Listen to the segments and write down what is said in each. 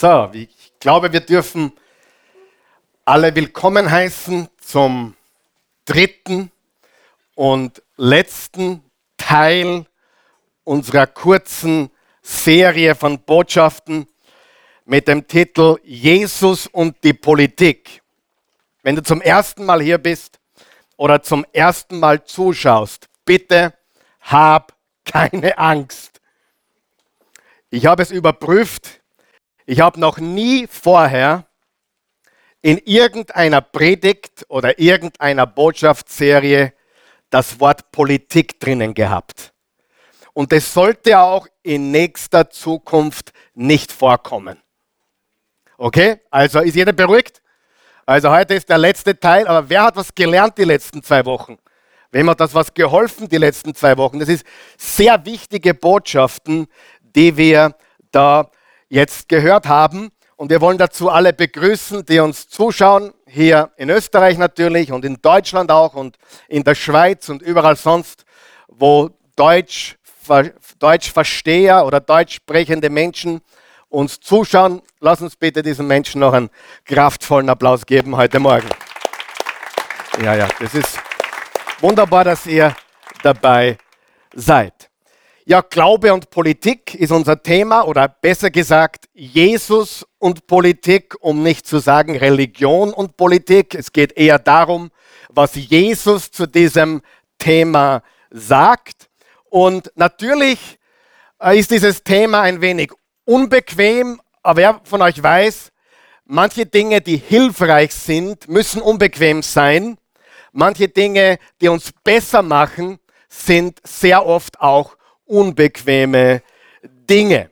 So, ich glaube, wir dürfen alle willkommen heißen zum dritten und letzten Teil unserer kurzen Serie von Botschaften mit dem Titel Jesus und die Politik. Wenn du zum ersten Mal hier bist oder zum ersten Mal zuschaust, bitte hab keine Angst. Ich habe es überprüft ich habe noch nie vorher in irgendeiner Predigt oder irgendeiner Botschaftsserie das Wort Politik drinnen gehabt. Und es sollte auch in nächster Zukunft nicht vorkommen. Okay? Also ist jeder beruhigt? Also heute ist der letzte Teil, aber wer hat was gelernt die letzten zwei Wochen? Wem hat das was geholfen die letzten zwei Wochen? Das ist sehr wichtige Botschaften, die wir da jetzt gehört haben. Und wir wollen dazu alle begrüßen, die uns zuschauen, hier in Österreich natürlich und in Deutschland auch und in der Schweiz und überall sonst, wo Deutsch, Deutschversteher oder deutsch sprechende Menschen uns zuschauen. Lass uns bitte diesen Menschen noch einen kraftvollen Applaus geben heute Morgen. Ja, ja, das ist wunderbar, dass ihr dabei seid. Ja, Glaube und Politik ist unser Thema oder besser gesagt Jesus und Politik, um nicht zu sagen Religion und Politik. Es geht eher darum, was Jesus zu diesem Thema sagt. Und natürlich äh, ist dieses Thema ein wenig unbequem, aber wer von euch weiß, manche Dinge, die hilfreich sind, müssen unbequem sein. Manche Dinge, die uns besser machen, sind sehr oft auch unbequeme Dinge.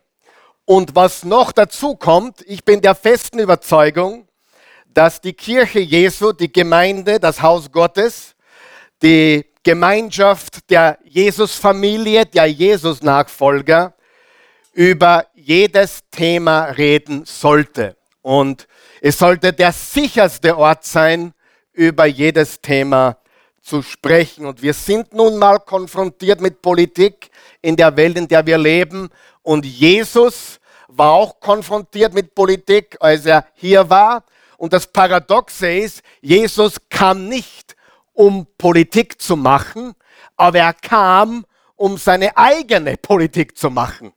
Und was noch dazu kommt, ich bin der festen Überzeugung, dass die Kirche Jesu, die Gemeinde, das Haus Gottes, die Gemeinschaft der Jesusfamilie, der Jesus-Nachfolger über jedes Thema reden sollte. Und es sollte der sicherste Ort sein, über jedes Thema zu sprechen. Und wir sind nun mal konfrontiert mit Politik in der Welt, in der wir leben. Und Jesus war auch konfrontiert mit Politik, als er hier war. Und das Paradoxe ist, Jesus kam nicht, um Politik zu machen, aber er kam, um seine eigene Politik zu machen.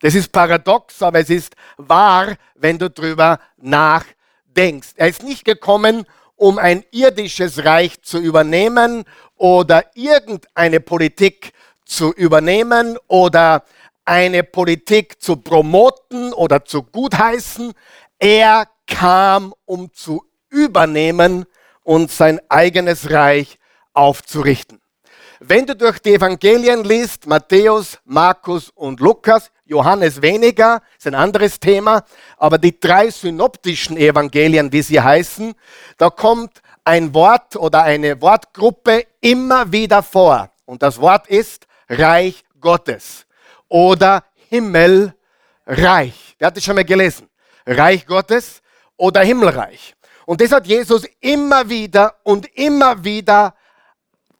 Das ist paradox, aber es ist wahr, wenn du drüber nachdenkst. Er ist nicht gekommen, um ein irdisches Reich zu übernehmen oder irgendeine Politik zu übernehmen oder eine Politik zu promoten oder zu gutheißen. Er kam, um zu übernehmen und sein eigenes Reich aufzurichten. Wenn du durch die Evangelien liest, Matthäus, Markus und Lukas, Johannes weniger, ist ein anderes Thema, aber die drei synoptischen Evangelien, wie sie heißen, da kommt ein Wort oder eine Wortgruppe immer wieder vor. Und das Wort ist Reich Gottes oder Himmelreich. Wer hat das schon mal gelesen? Reich Gottes oder Himmelreich. Und das hat Jesus immer wieder und immer wieder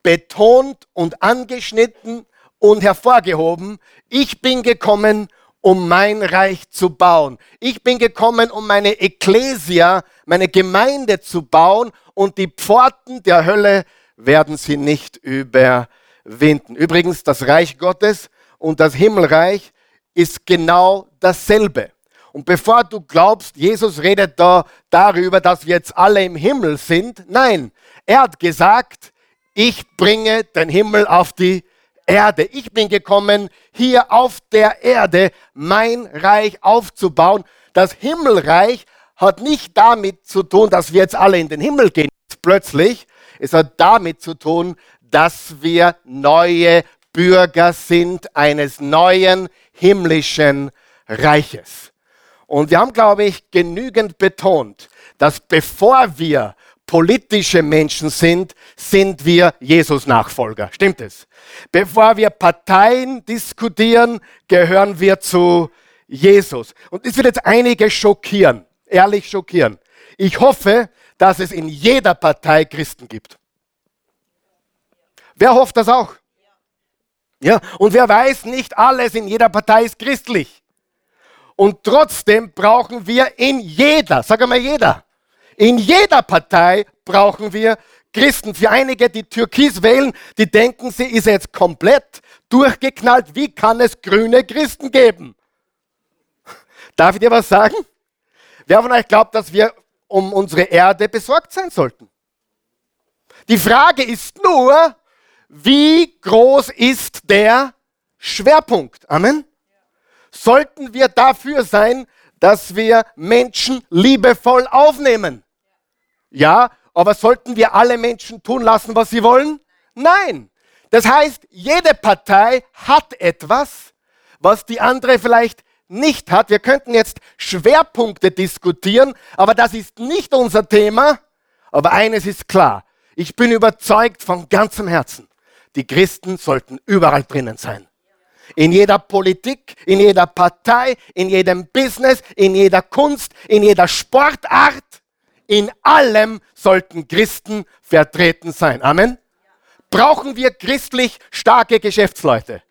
betont und angeschnitten und hervorgehoben. Ich bin gekommen, um mein Reich zu bauen. Ich bin gekommen, um meine Ekklesia, meine Gemeinde zu bauen und die Pforten der Hölle werden sie nicht überwinden. Übrigens, das Reich Gottes und das Himmelreich ist genau dasselbe. Und bevor du glaubst, Jesus redet da darüber, dass wir jetzt alle im Himmel sind, nein, er hat gesagt, ich bringe den Himmel auf die Erde. Ich bin gekommen, hier auf der Erde mein Reich aufzubauen. Das Himmelreich hat nicht damit zu tun, dass wir jetzt alle in den Himmel gehen, plötzlich. Es hat damit zu tun, dass wir neue Bürger sind eines neuen himmlischen Reiches. Und wir haben, glaube ich, genügend betont, dass bevor wir politische Menschen sind, sind wir Jesus-Nachfolger. Stimmt es? Bevor wir Parteien diskutieren, gehören wir zu Jesus. Und es wird jetzt einige schockieren, ehrlich schockieren. Ich hoffe, dass es in jeder Partei Christen gibt. Wer hofft das auch? Ja, und wer weiß, nicht alles in jeder Partei ist christlich. Und trotzdem brauchen wir in jeder, sag mal jeder, in jeder Partei brauchen wir Christen. Für einige, die Türkis wählen, die denken, sie ist jetzt komplett durchgeknallt. Wie kann es grüne Christen geben? Darf ich dir was sagen? Wer von euch glaubt, dass wir um unsere Erde besorgt sein sollten? Die Frage ist nur, wie groß ist der Schwerpunkt? Amen sollten wir dafür sein, dass wir Menschen liebevoll aufnehmen. Ja, aber sollten wir alle Menschen tun lassen, was sie wollen? Nein. Das heißt, jede Partei hat etwas, was die andere vielleicht nicht hat. Wir könnten jetzt Schwerpunkte diskutieren, aber das ist nicht unser Thema. Aber eines ist klar. Ich bin überzeugt von ganzem Herzen. Die Christen sollten überall drinnen sein. In jeder Politik, in jeder Partei, in jedem Business, in jeder Kunst, in jeder Sportart, in allem sollten Christen vertreten sein. Amen. Brauchen wir christlich starke Geschäftsleute?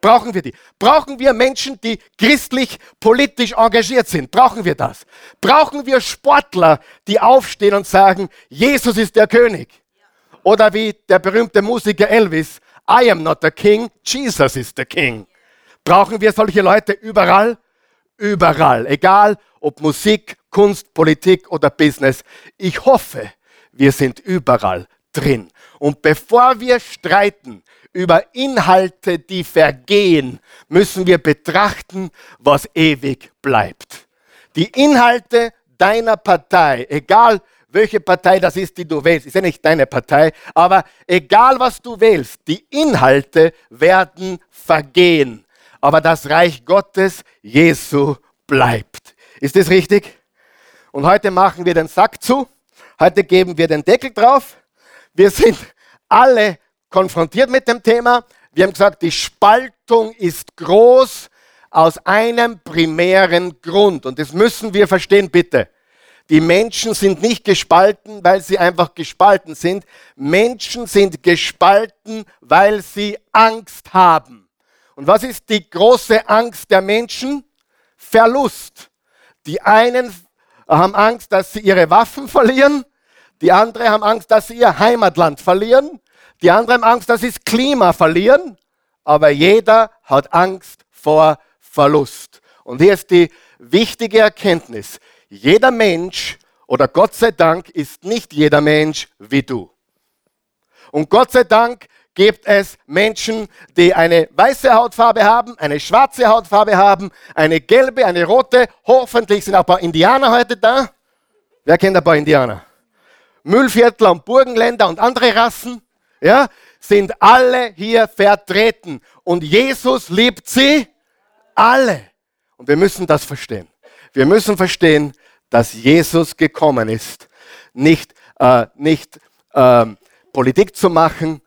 Brauchen wir die? Brauchen wir Menschen, die christlich politisch engagiert sind? Brauchen wir das? Brauchen wir Sportler, die aufstehen und sagen, Jesus ist der König? Oder wie der berühmte Musiker Elvis, I am not the king, Jesus is the king. Brauchen wir solche Leute überall? Überall. Egal ob Musik, Kunst, Politik oder Business. Ich hoffe, wir sind überall drin. Und bevor wir streiten über Inhalte, die vergehen, müssen wir betrachten, was ewig bleibt. Die Inhalte deiner Partei, egal welche Partei das ist, die du wählst. Ist ja nicht deine Partei, aber egal was du wählst, die Inhalte werden vergehen. Aber das Reich Gottes, Jesu, bleibt. Ist das richtig? Und heute machen wir den Sack zu. Heute geben wir den Deckel drauf. Wir sind alle konfrontiert mit dem Thema. Wir haben gesagt, die Spaltung ist groß aus einem primären Grund. Und das müssen wir verstehen, bitte. Die Menschen sind nicht gespalten, weil sie einfach gespalten sind. Menschen sind gespalten, weil sie Angst haben. Und was ist die große Angst der Menschen? Verlust. Die einen haben Angst, dass sie ihre Waffen verlieren. Die anderen haben Angst, dass sie ihr Heimatland verlieren. Die anderen haben Angst, dass sie das Klima verlieren. Aber jeder hat Angst vor Verlust. Und hier ist die wichtige Erkenntnis. Jeder Mensch oder Gott sei Dank ist nicht jeder Mensch wie du. Und Gott sei Dank gibt es Menschen, die eine weiße Hautfarbe haben, eine schwarze Hautfarbe haben, eine gelbe, eine rote. Hoffentlich sind auch ein paar Indianer heute da. Wer kennt ein paar Indianer? Müllviertler und Burgenländer und andere Rassen, ja, sind alle hier vertreten. Und Jesus liebt sie alle. Und wir müssen das verstehen. Wir müssen verstehen, dass Jesus gekommen ist, nicht, äh, nicht äh, Politik zu machen,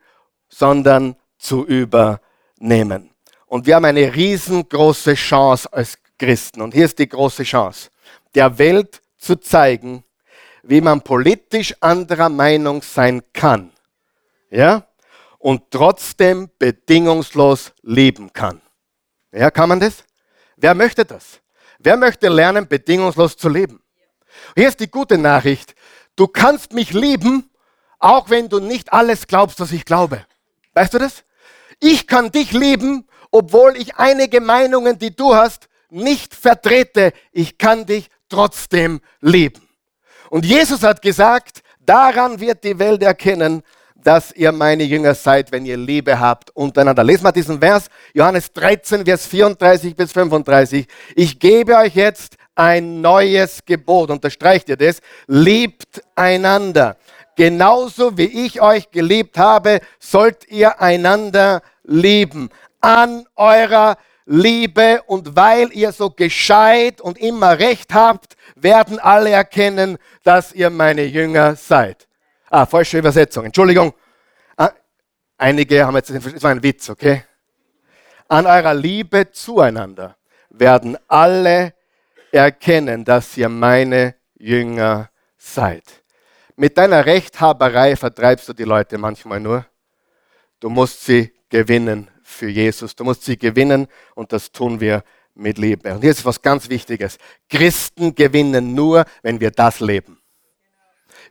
sondern zu übernehmen. Und wir haben eine riesengroße Chance als Christen. Und hier ist die große Chance, der Welt zu zeigen, wie man politisch anderer Meinung sein kann. Ja? Und trotzdem bedingungslos lieben kann. Ja, kann man das? Wer möchte das? Wer möchte lernen, bedingungslos zu leben? Hier ist die gute Nachricht. Du kannst mich lieben, auch wenn du nicht alles glaubst, was ich glaube. Weißt du das? Ich kann dich lieben, obwohl ich einige Meinungen, die du hast, nicht vertrete. Ich kann dich trotzdem lieben. Und Jesus hat gesagt, daran wird die Welt erkennen, dass ihr meine Jünger seid, wenn ihr Liebe habt untereinander. Lesen wir diesen Vers, Johannes 13, Vers 34 bis 35. Ich gebe euch jetzt ein neues Gebot. Unterstreicht ihr das? Liebt einander. Genauso wie ich euch geliebt habe, sollt ihr einander lieben. An eurer Liebe und weil ihr so gescheit und immer recht habt, werden alle erkennen, dass ihr meine Jünger seid. Ah, falsche Übersetzung. Entschuldigung. Ah, einige haben jetzt, das war ein Witz, okay? An eurer Liebe zueinander werden alle erkennen, dass ihr meine Jünger seid. Mit deiner Rechthaberei vertreibst du die Leute manchmal nur. Du musst sie gewinnen für Jesus. Du musst sie gewinnen und das tun wir mit Liebe. Und hier ist was ganz Wichtiges. Christen gewinnen nur, wenn wir das leben.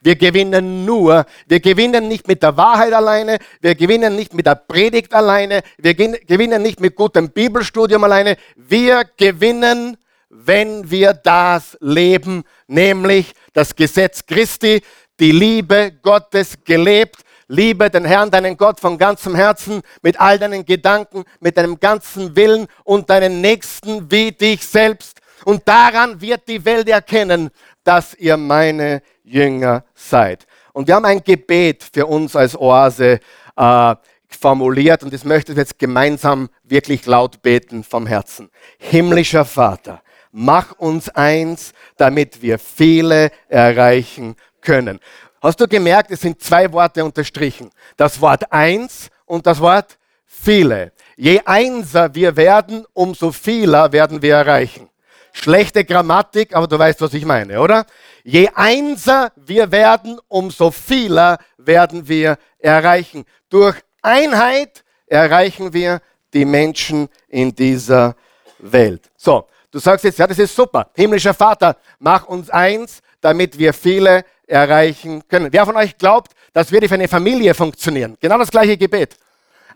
Wir gewinnen nur, wir gewinnen nicht mit der Wahrheit alleine, wir gewinnen nicht mit der Predigt alleine, wir gewinnen nicht mit gutem Bibelstudium alleine, wir gewinnen, wenn wir das leben, nämlich das Gesetz Christi, die Liebe Gottes gelebt, Liebe den Herrn, deinen Gott von ganzem Herzen, mit all deinen Gedanken, mit deinem ganzen Willen und deinen Nächsten wie dich selbst. Und daran wird die Welt erkennen, dass ihr meine Jünger seid. Und wir haben ein Gebet für uns als Oase äh, formuliert und das möchte ich jetzt gemeinsam wirklich laut beten vom Herzen. Himmlischer Vater, mach uns eins, damit wir viele erreichen können. Hast du gemerkt, es sind zwei Worte unterstrichen. Das Wort eins und das Wort viele. Je einser wir werden, umso vieler werden wir erreichen. Schlechte Grammatik, aber du weißt, was ich meine, oder? Je einser wir werden, umso vieler werden wir erreichen. Durch Einheit erreichen wir die Menschen in dieser Welt. So, du sagst jetzt, ja, das ist super. Himmlischer Vater, mach uns eins, damit wir viele erreichen können. Wer von euch glaubt, das würde für eine Familie funktionieren? Genau das gleiche Gebet.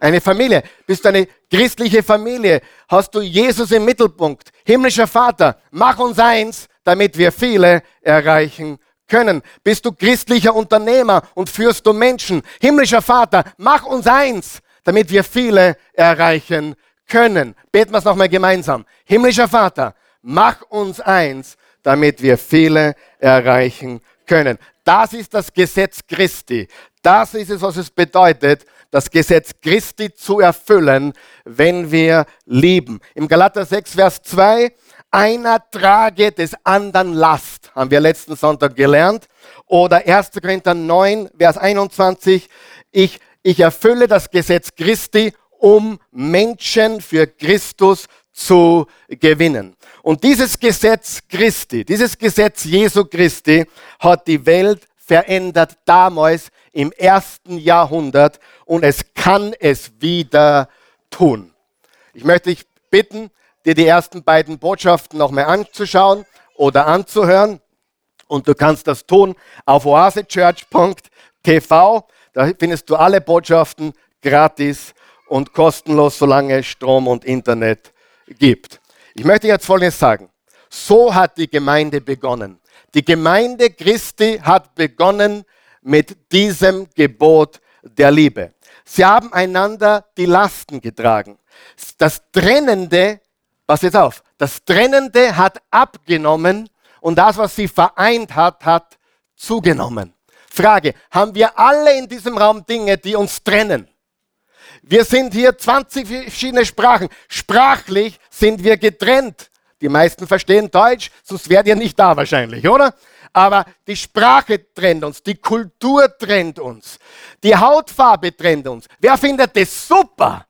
Eine Familie. Bist du eine christliche Familie? Hast du Jesus im Mittelpunkt? Himmlischer Vater, mach uns eins, damit wir viele erreichen können. Bist du christlicher Unternehmer und führst du Menschen? Himmlischer Vater, mach uns eins, damit wir viele erreichen können. Beten wir es nochmal gemeinsam. Himmlischer Vater, mach uns eins, damit wir viele erreichen können. Das ist das Gesetz Christi. Das ist es, was es bedeutet, das Gesetz Christi zu erfüllen, wenn wir lieben. Im Galater 6, Vers 2, einer trage des anderen Last, haben wir letzten Sonntag gelernt. Oder 1. Korinther 9, Vers 21, ich, ich erfülle das Gesetz Christi, um Menschen für Christus zu gewinnen. Und dieses Gesetz Christi, dieses Gesetz Jesu Christi hat die Welt verändert damals im ersten Jahrhundert und es kann es wieder tun. Ich möchte dich bitten, dir die ersten beiden Botschaften nochmal anzuschauen oder anzuhören. Und du kannst das tun auf oasechurch.tv. Da findest du alle Botschaften gratis und kostenlos, solange Strom und Internet gibt. Ich möchte jetzt Folgendes sagen. So hat die Gemeinde begonnen. Die Gemeinde Christi hat begonnen mit diesem Gebot der Liebe. Sie haben einander die Lasten getragen. Das Trennende, pass jetzt auf, das Trennende hat abgenommen und das, was sie vereint hat, hat zugenommen. Frage, haben wir alle in diesem Raum Dinge, die uns trennen? Wir sind hier 20 verschiedene Sprachen. Sprachlich sind wir getrennt. Die meisten verstehen Deutsch, sonst wärt ihr nicht da wahrscheinlich, oder? Aber die Sprache trennt uns, die Kultur trennt uns, die Hautfarbe trennt uns. Wer findet das super?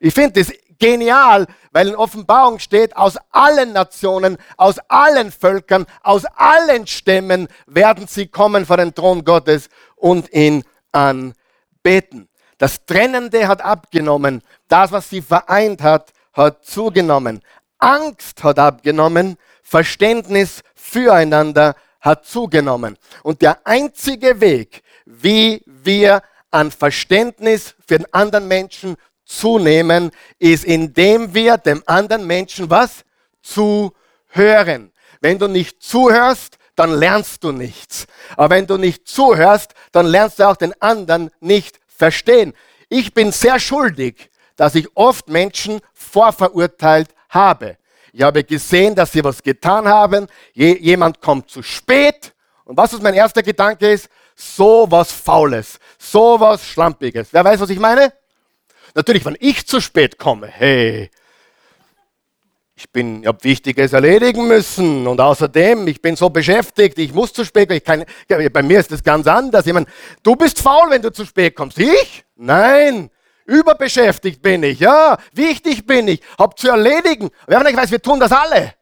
Ich finde das genial, weil in Offenbarung steht, aus allen Nationen, aus allen Völkern, aus allen Stämmen werden sie kommen vor den Thron Gottes und ihn anbeten. Das Trennende hat abgenommen. Das, was sie vereint hat, hat zugenommen. Angst hat abgenommen. Verständnis füreinander hat zugenommen. Und der einzige Weg, wie wir an Verständnis für den anderen Menschen zunehmen, ist, indem wir dem anderen Menschen was? Zuhören. Wenn du nicht zuhörst, dann lernst du nichts. Aber wenn du nicht zuhörst, dann lernst du auch den anderen nicht verstehen. Ich bin sehr schuldig, dass ich oft Menschen vorverurteilt habe. Ich habe gesehen, dass sie was getan haben. Je, jemand kommt zu spät. Und was ist mein erster Gedanke ist? So was Faules, so was Schlampiges. Wer weiß, was ich meine? Natürlich, wenn ich zu spät komme, hey, ich bin, ich habe Wichtiges erledigen müssen und außerdem, ich bin so beschäftigt, ich muss zu spät kommen. Kann, bei mir ist das ganz anders. Ich meine, du bist faul, wenn du zu spät kommst. Ich? Nein. Überbeschäftigt bin ich, ja. Wichtig bin ich, hab zu erledigen. Wer euch weiß, wir tun das alle.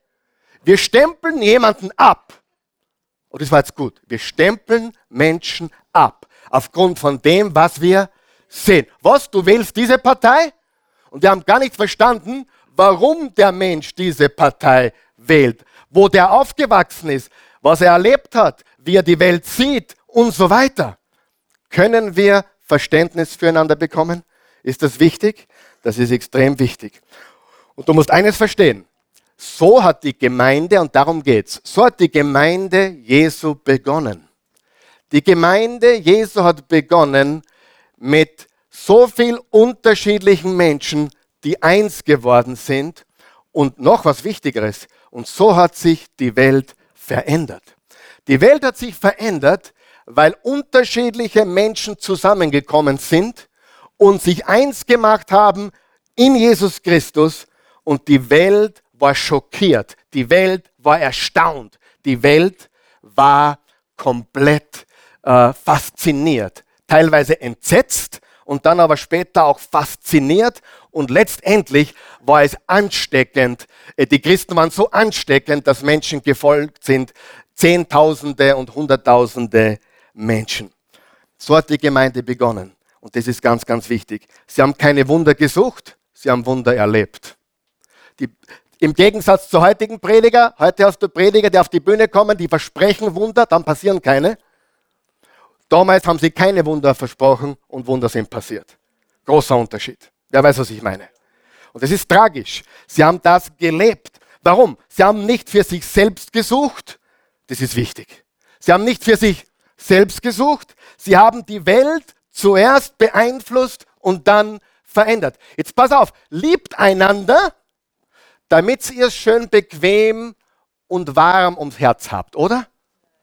Wir stempeln jemanden ab. Und das war jetzt gut. Wir stempeln Menschen ab. Aufgrund von dem, was wir sehen. Was? Du wählst diese Partei? Und wir haben gar nicht verstanden, warum der Mensch diese Partei wählt, wo der aufgewachsen ist, was er erlebt hat, wie er die Welt sieht und so weiter. Können wir Verständnis füreinander bekommen? Ist das wichtig? Das ist extrem wichtig. Und du musst eines verstehen. So hat die Gemeinde, und darum geht's, so hat die Gemeinde Jesu begonnen. Die Gemeinde Jesu hat begonnen mit so viel unterschiedlichen Menschen, die eins geworden sind. Und noch was Wichtigeres. Und so hat sich die Welt verändert. Die Welt hat sich verändert, weil unterschiedliche Menschen zusammengekommen sind und sich eins gemacht haben in Jesus Christus und die Welt war schockiert, die Welt war erstaunt, die Welt war komplett äh, fasziniert, teilweise entsetzt und dann aber später auch fasziniert und letztendlich war es ansteckend. Äh, die Christen waren so ansteckend, dass Menschen gefolgt sind, Zehntausende und Hunderttausende Menschen. So hat die Gemeinde begonnen. Und das ist ganz, ganz wichtig. Sie haben keine Wunder gesucht, sie haben Wunder erlebt. Die, Im Gegensatz zu heutigen Prediger, heute hast du Prediger, die auf die Bühne kommen, die versprechen Wunder, dann passieren keine. Damals haben sie keine Wunder versprochen und Wunder sind passiert. Großer Unterschied. Wer weiß, was ich meine. Und das ist tragisch. Sie haben das gelebt. Warum? Sie haben nicht für sich selbst gesucht. Das ist wichtig. Sie haben nicht für sich selbst gesucht. Sie haben die Welt zuerst beeinflusst und dann verändert. Jetzt pass auf, liebt einander, damit ihr es schön bequem und warm ums Herz habt, oder?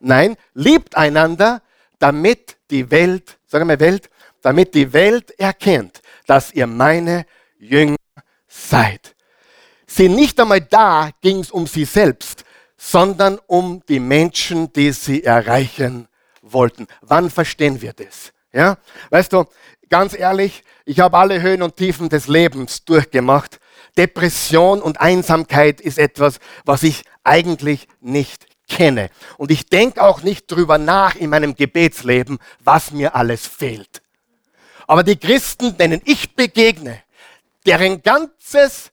Nein, liebt einander, damit die Welt, sagen wir Welt, damit die Welt erkennt, dass ihr meine Jünger seid. Sie nicht einmal da ging es um sie selbst, sondern um die Menschen, die sie erreichen wollten. Wann verstehen wir das? Ja? Weißt du, ganz ehrlich, ich habe alle Höhen und Tiefen des Lebens durchgemacht. Depression und Einsamkeit ist etwas, was ich eigentlich nicht kenne. Und ich denke auch nicht drüber nach in meinem Gebetsleben, was mir alles fehlt. Aber die Christen, denen ich begegne, deren ganzes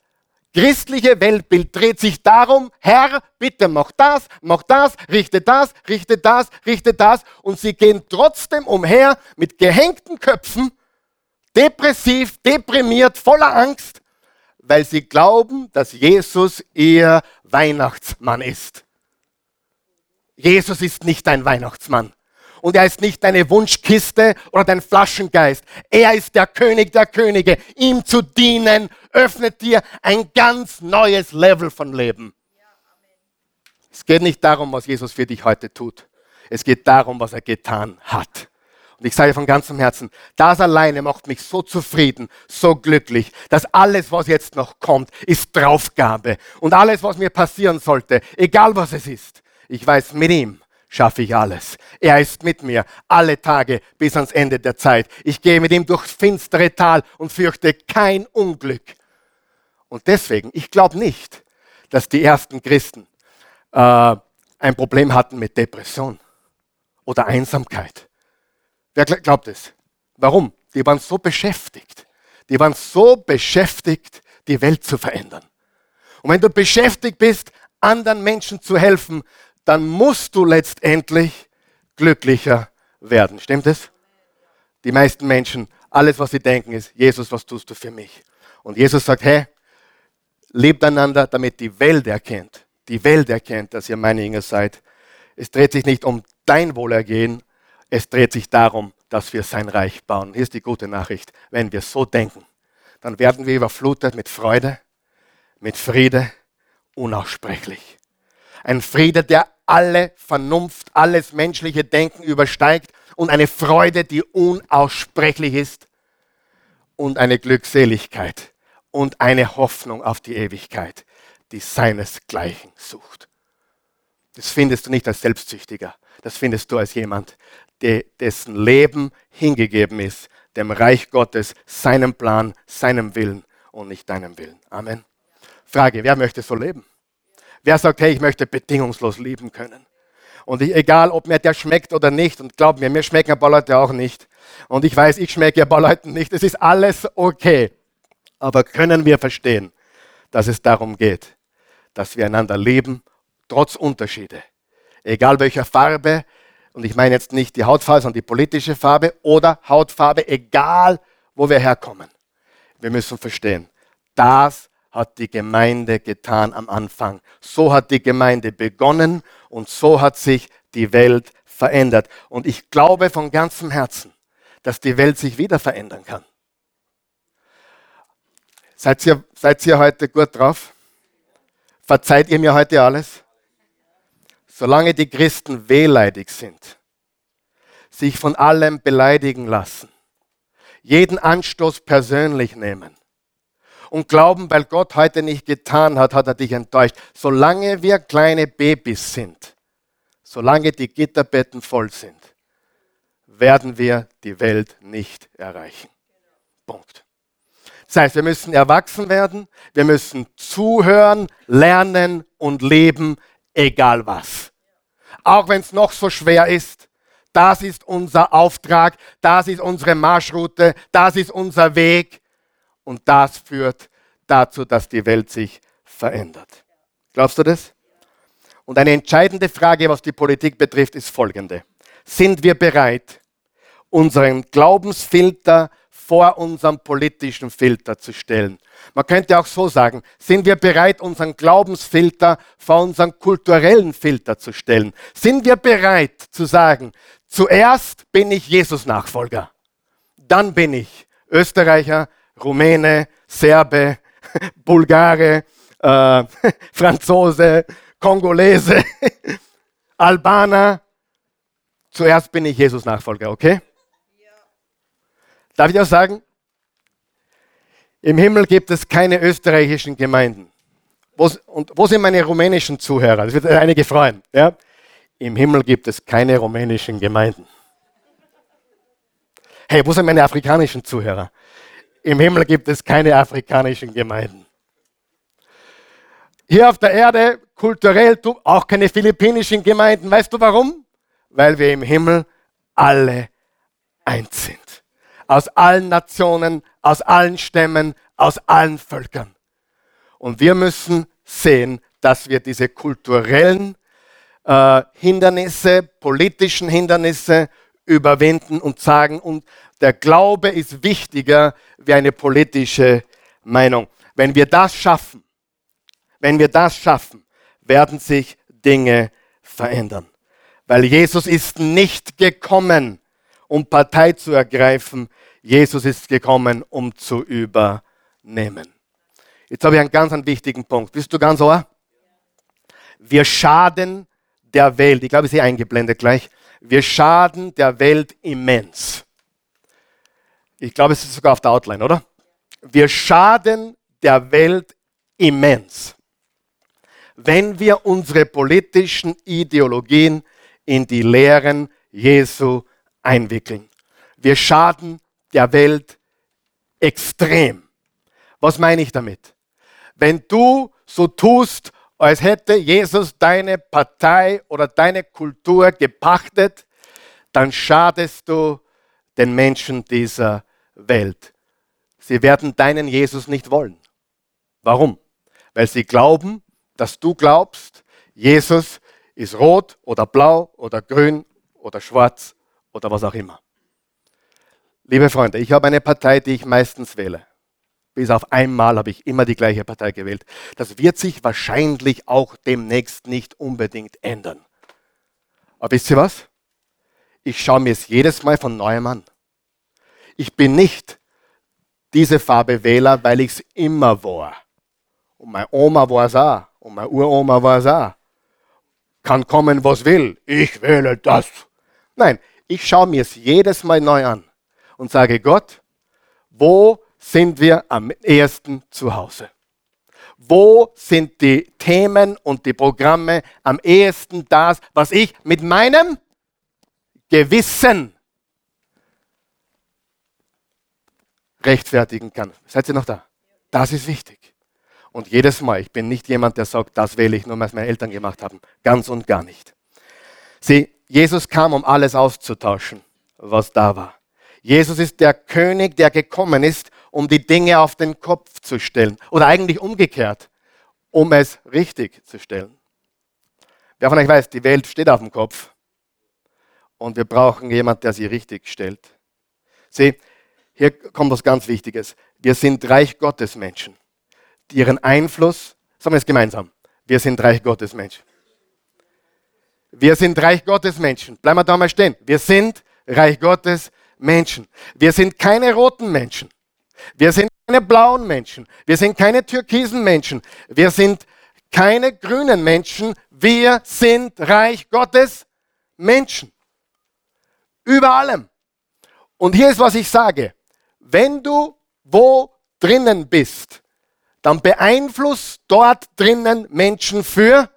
christliche Weltbild dreht sich darum, Herr, bitte mach das, mach das, richte das, richte das, richte das. Und sie gehen trotzdem umher mit gehängten Köpfen, depressiv, deprimiert, voller Angst, weil sie glauben, dass Jesus ihr Weihnachtsmann ist. Jesus ist nicht dein Weihnachtsmann. Und er ist nicht deine Wunschkiste oder dein Flaschengeist. Er ist der König der Könige. Ihm zu dienen öffnet dir ein ganz neues Level von Leben. Es geht nicht darum, was Jesus für dich heute tut. Es geht darum, was er getan hat. Und ich sage von ganzem Herzen, das alleine macht mich so zufrieden, so glücklich, dass alles, was jetzt noch kommt, ist Draufgabe. Und alles, was mir passieren sollte, egal was es ist, ich weiß, mit ihm schaffe ich alles. Er ist mit mir alle Tage bis ans Ende der Zeit. Ich gehe mit ihm durchs finstere Tal und fürchte kein Unglück. Und deswegen, ich glaube nicht, dass die ersten Christen äh, ein Problem hatten mit Depression oder Einsamkeit. Wer glaubt es? Warum? Die waren so beschäftigt. Die waren so beschäftigt, die Welt zu verändern. Und wenn du beschäftigt bist, anderen Menschen zu helfen, dann musst du letztendlich glücklicher werden. Stimmt es? Die meisten Menschen, alles, was sie denken, ist, Jesus, was tust du für mich? Und Jesus sagt, hey, lebt einander, damit die Welt erkennt, die Welt erkennt, dass ihr meine Jünger seid. Es dreht sich nicht um dein Wohlergehen, es dreht sich darum, dass wir sein Reich bauen. Hier ist die gute Nachricht. Wenn wir so denken, dann werden wir überflutet mit Freude, mit Friede, unaussprechlich. Ein Friede, der alle Vernunft, alles menschliche Denken übersteigt und eine Freude, die unaussprechlich ist und eine Glückseligkeit und eine Hoffnung auf die Ewigkeit, die seinesgleichen sucht. Das findest du nicht als Selbstsüchtiger, das findest du als jemand, der, dessen Leben hingegeben ist, dem Reich Gottes, seinem Plan, seinem Willen und nicht deinem Willen. Amen. Frage, wer möchte so leben? Wer sagt, hey, ich möchte bedingungslos lieben können? Und ich, egal, ob mir der schmeckt oder nicht, und glaub mir, mir schmecken ein paar Leute auch nicht. Und ich weiß, ich schmecke ein paar Leuten nicht. Es ist alles okay. Aber können wir verstehen, dass es darum geht, dass wir einander lieben, trotz Unterschiede. Egal welcher Farbe, und ich meine jetzt nicht die Hautfarbe, sondern die politische Farbe oder Hautfarbe, egal wo wir herkommen. Wir müssen verstehen, das hat die Gemeinde getan am Anfang. So hat die Gemeinde begonnen und so hat sich die Welt verändert. Und ich glaube von ganzem Herzen, dass die Welt sich wieder verändern kann. Seid ihr, seid ihr heute gut drauf? Verzeiht ihr mir heute alles? Solange die Christen wehleidig sind, sich von allem beleidigen lassen, jeden Anstoß persönlich nehmen und glauben, weil Gott heute nicht getan hat, hat er dich enttäuscht. Solange wir kleine Babys sind, solange die Gitterbetten voll sind, werden wir die Welt nicht erreichen. Punkt. Das heißt, wir müssen erwachsen werden, wir müssen zuhören, lernen und leben, egal was. Auch wenn es noch so schwer ist. Das ist unser Auftrag, das ist unsere Marschroute, das ist unser Weg und das führt dazu, dass die Welt sich verändert. Glaubst du das? Und eine entscheidende Frage, was die Politik betrifft, ist folgende. Sind wir bereit, unseren Glaubensfilter vor unserem politischen Filter zu stellen. Man könnte auch so sagen, sind wir bereit, unseren Glaubensfilter vor unseren kulturellen Filter zu stellen? Sind wir bereit zu sagen, zuerst bin ich Jesus-Nachfolger, dann bin ich Österreicher, Rumäne, Serbe, Bulgare, äh, Franzose, Kongolese, Albaner. Zuerst bin ich Jesus-Nachfolger, okay? Darf ich auch sagen? Im Himmel gibt es keine österreichischen Gemeinden. Wo, und wo sind meine rumänischen Zuhörer? Das wird einige freuen. Ja? Im Himmel gibt es keine rumänischen Gemeinden. Hey, wo sind meine afrikanischen Zuhörer? Im Himmel gibt es keine afrikanischen Gemeinden. Hier auf der Erde kulturell auch keine philippinischen Gemeinden. Weißt du warum? Weil wir im Himmel alle eins sind aus allen Nationen, aus allen Stämmen, aus allen Völkern. Und wir müssen sehen, dass wir diese kulturellen äh, Hindernisse, politischen Hindernisse überwinden und sagen, und der Glaube ist wichtiger wie eine politische Meinung. Wenn wir das schaffen, wenn wir das schaffen, werden sich Dinge verändern. Weil Jesus ist nicht gekommen, um Partei zu ergreifen. Jesus ist gekommen, um zu übernehmen. Jetzt habe ich einen ganz einen wichtigen Punkt. Bist du ganz ohr? Wir schaden der Welt. Ich glaube, ich sehe eingeblendet gleich. Wir schaden der Welt immens. Ich glaube, es ist sogar auf der Outline, oder? Wir schaden der Welt immens, wenn wir unsere politischen Ideologien in die Lehren Jesu einwickeln. Wir schaden der Welt extrem. Was meine ich damit? Wenn du so tust, als hätte Jesus deine Partei oder deine Kultur gepachtet, dann schadest du den Menschen dieser Welt. Sie werden deinen Jesus nicht wollen. Warum? Weil sie glauben, dass du glaubst, Jesus ist rot oder blau oder grün oder schwarz oder was auch immer. Liebe Freunde, ich habe eine Partei, die ich meistens wähle. Bis auf einmal habe ich immer die gleiche Partei gewählt. Das wird sich wahrscheinlich auch demnächst nicht unbedingt ändern. Aber wisst ihr was? Ich schaue mir es jedes Mal von neuem an. Ich bin nicht diese Farbe Wähler, weil ich es immer war. Und meine Oma war es auch. Und meine Uroma war es auch. Kann kommen, was will. Ich wähle das. Nein, ich schaue mir es jedes Mal neu an und sage, Gott, wo sind wir am ersten zu Hause? Wo sind die Themen und die Programme am ehesten das, was ich mit meinem Gewissen rechtfertigen kann? Seid ihr noch da? Das ist wichtig. Und jedes Mal, ich bin nicht jemand, der sagt, das wähle ich nur, was meine Eltern gemacht haben. Ganz und gar nicht. Sieh, Jesus kam, um alles auszutauschen, was da war. Jesus ist der König, der gekommen ist, um die Dinge auf den Kopf zu stellen. Oder eigentlich umgekehrt, um es richtig zu stellen. Wer von euch weiß, die Welt steht auf dem Kopf und wir brauchen jemanden, der sie richtig stellt. Sieh, hier kommt was ganz Wichtiges. Wir sind Reich Gottes Menschen, ihren Einfluss, sagen wir es gemeinsam, wir sind Reich Gottes Menschen. Wir sind Reich Gottes Menschen. Bleiben wir da mal stehen. Wir sind Reich Gottes Menschen. Wir sind keine roten Menschen. Wir sind keine blauen Menschen. Wir sind keine türkisen Menschen. Wir sind keine grünen Menschen. Wir sind Reich Gottes Menschen. Über allem. Und hier ist, was ich sage. Wenn du wo drinnen bist, dann beeinflusst dort drinnen Menschen für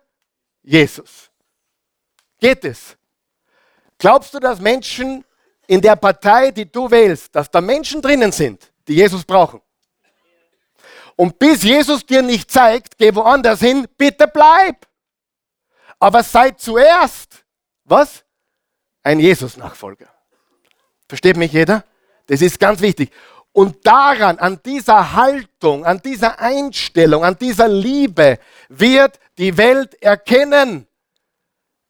Jesus. Geht es? Glaubst du, dass Menschen in der Partei, die du wählst, dass da Menschen drinnen sind, die Jesus brauchen? Und bis Jesus dir nicht zeigt, geh woanders hin, bitte bleib. Aber sei zuerst, was? Ein Jesus-Nachfolger. Versteht mich jeder? Das ist ganz wichtig. Und daran, an dieser Haltung, an dieser Einstellung, an dieser Liebe wird die Welt erkennen,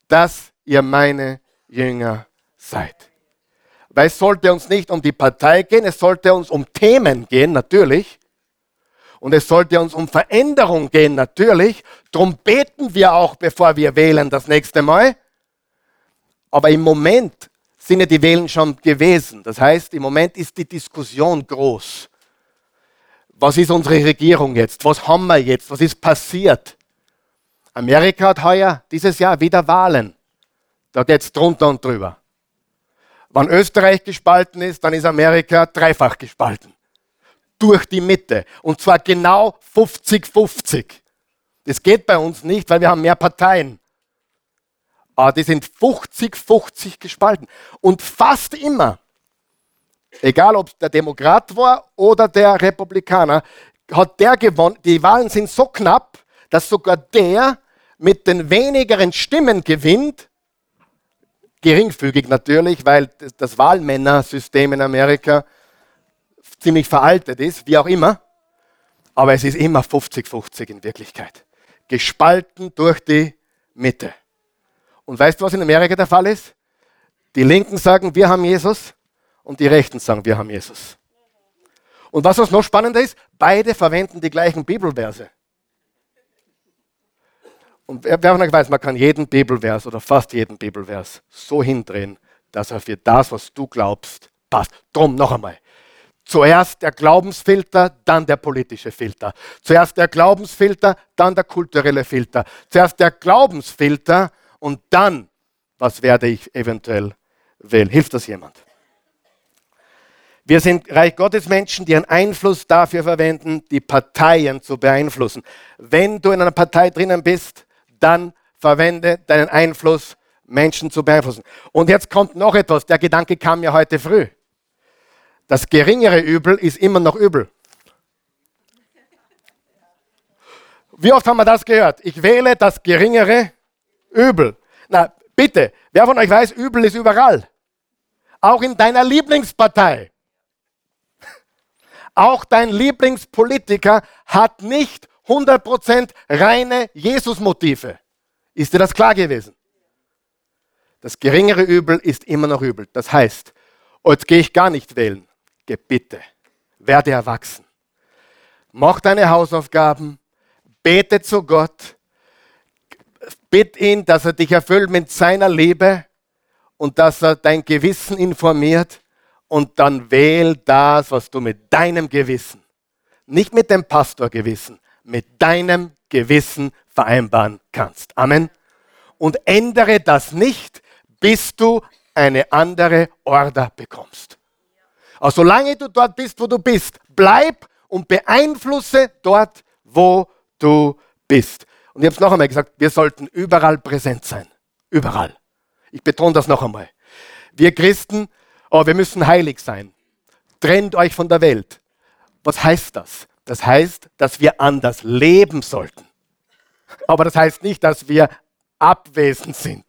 dass ihr meine Jünger seid. Weil es sollte uns nicht um die Partei gehen, es sollte uns um Themen gehen, natürlich. Und es sollte uns um Veränderung gehen, natürlich. Darum beten wir auch, bevor wir wählen, das nächste Mal. Aber im Moment sind ja die Wählen schon gewesen. Das heißt, im Moment ist die Diskussion groß. Was ist unsere Regierung jetzt? Was haben wir jetzt? Was ist passiert? Amerika hat heuer, dieses Jahr wieder Wahlen. Da geht es drunter und drüber. Wenn Österreich gespalten ist, dann ist Amerika dreifach gespalten. Durch die Mitte. Und zwar genau 50-50. Das geht bei uns nicht, weil wir haben mehr Parteien. Aber die sind 50-50 gespalten. Und fast immer, egal ob der Demokrat war oder der Republikaner, hat der gewonnen. Die Wahlen sind so knapp, dass sogar der mit den wenigeren Stimmen gewinnt, geringfügig natürlich, weil das Wahlmännersystem in Amerika ziemlich veraltet ist, wie auch immer. Aber es ist immer 50-50 in Wirklichkeit. Gespalten durch die Mitte. Und weißt du, was in Amerika der Fall ist? Die Linken sagen, wir haben Jesus und die Rechten sagen, wir haben Jesus. Und was noch spannender ist, beide verwenden die gleichen Bibelverse. Und wer von euch weiß, man kann jeden Bibelvers oder fast jeden Bibelvers so hindrehen, dass er für das, was du glaubst, passt. Drum noch einmal. Zuerst der Glaubensfilter, dann der politische Filter. Zuerst der Glaubensfilter, dann der kulturelle Filter. Zuerst der Glaubensfilter und dann, was werde ich eventuell wählen. Hilft das jemand? Wir sind Reich Gottes Menschen, die einen Einfluss dafür verwenden, die Parteien zu beeinflussen. Wenn du in einer Partei drinnen bist, dann verwende deinen Einfluss, Menschen zu beeinflussen. Und jetzt kommt noch etwas, der Gedanke kam mir heute früh. Das geringere Übel ist immer noch übel. Wie oft haben wir das gehört? Ich wähle das geringere Übel. Na, bitte, wer von euch weiß, Übel ist überall. Auch in deiner Lieblingspartei. Auch dein Lieblingspolitiker hat nicht 100% reine Jesus-Motive. Ist dir das klar gewesen? Das geringere Übel ist immer noch übel. Das heißt, jetzt gehe ich gar nicht wählen. Geh bitte, werde erwachsen. Mach deine Hausaufgaben, bete zu Gott, bitt ihn, dass er dich erfüllt mit seiner Liebe und dass er dein Gewissen informiert und dann wähl das, was du mit deinem Gewissen, nicht mit dem Pastorgewissen, mit deinem Gewissen vereinbaren kannst. Amen. Und ändere das nicht, bis du eine andere Order bekommst. Aber solange du dort bist, wo du bist, bleib und beeinflusse dort, wo du bist. Und ich habe es noch einmal gesagt, wir sollten überall präsent sein. Überall. Ich betone das noch einmal. Wir Christen, oh, wir müssen heilig sein. Trennt euch von der Welt. Was heißt das? Das heißt, dass wir anders leben sollten. Aber das heißt nicht, dass wir abwesend sind.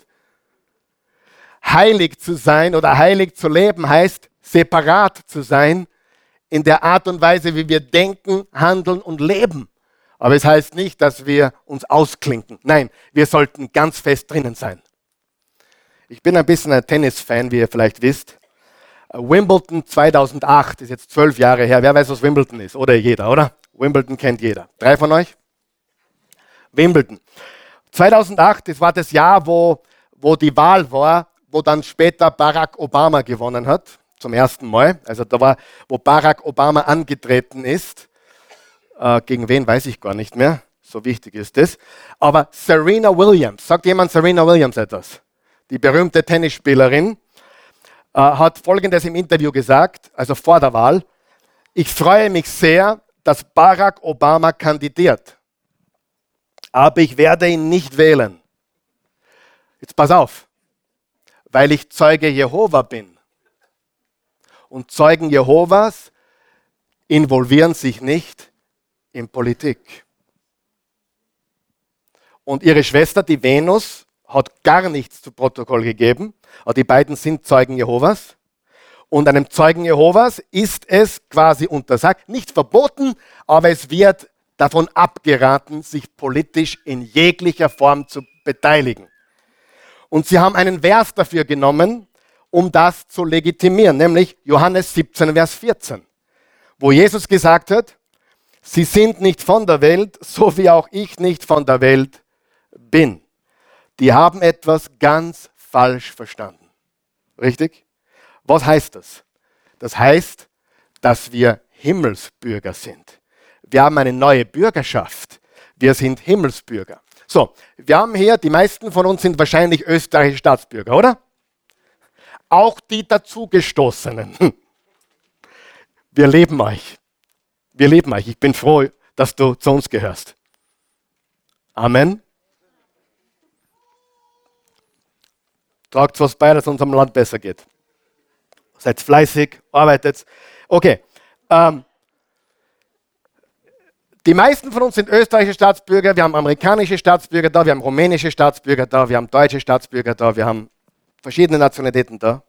Heilig zu sein oder heilig zu leben heißt, separat zu sein in der Art und Weise, wie wir denken, handeln und leben. Aber es heißt nicht, dass wir uns ausklinken. Nein, wir sollten ganz fest drinnen sein. Ich bin ein bisschen ein Tennis-Fan, wie ihr vielleicht wisst. Wimbledon 2008 ist jetzt zwölf Jahre her. Wer weiß, was Wimbledon ist? Oder jeder, oder? Wimbledon kennt jeder. Drei von euch? Wimbledon. 2008, das war das Jahr, wo, wo die Wahl war, wo dann später Barack Obama gewonnen hat, zum ersten Mal. Also da war, wo Barack Obama angetreten ist. Äh, gegen wen weiß ich gar nicht mehr. So wichtig ist das. Aber Serena Williams, sagt jemand Serena Williams etwas? Die berühmte Tennisspielerin äh, hat Folgendes im Interview gesagt, also vor der Wahl. Ich freue mich sehr, dass Barack Obama kandidiert aber ich werde ihn nicht wählen. Jetzt pass auf, weil ich Zeuge Jehova bin. Und Zeugen Jehovas involvieren sich nicht in Politik. Und ihre Schwester, die Venus, hat gar nichts zu Protokoll gegeben. Aber die beiden sind Zeugen Jehovas. Und einem Zeugen Jehovas ist es quasi untersagt, nicht verboten, aber es wird davon abgeraten, sich politisch in jeglicher Form zu beteiligen. Und sie haben einen Vers dafür genommen, um das zu legitimieren, nämlich Johannes 17, Vers 14, wo Jesus gesagt hat, sie sind nicht von der Welt, so wie auch ich nicht von der Welt bin. Die haben etwas ganz falsch verstanden. Richtig? Was heißt das? Das heißt, dass wir Himmelsbürger sind. Wir haben eine neue Bürgerschaft. Wir sind Himmelsbürger. So, wir haben hier, die meisten von uns sind wahrscheinlich österreichische Staatsbürger, oder? Auch die dazugestoßenen. Wir leben euch. Wir leben euch. Ich bin froh, dass du zu uns gehörst. Amen. Tragt was bei, dass unserem Land besser geht. Seid fleißig, arbeitet. Okay. Ähm, die meisten von uns sind österreichische Staatsbürger, wir haben amerikanische Staatsbürger da, wir haben rumänische Staatsbürger da, wir haben deutsche Staatsbürger da, wir haben verschiedene Nationalitäten da.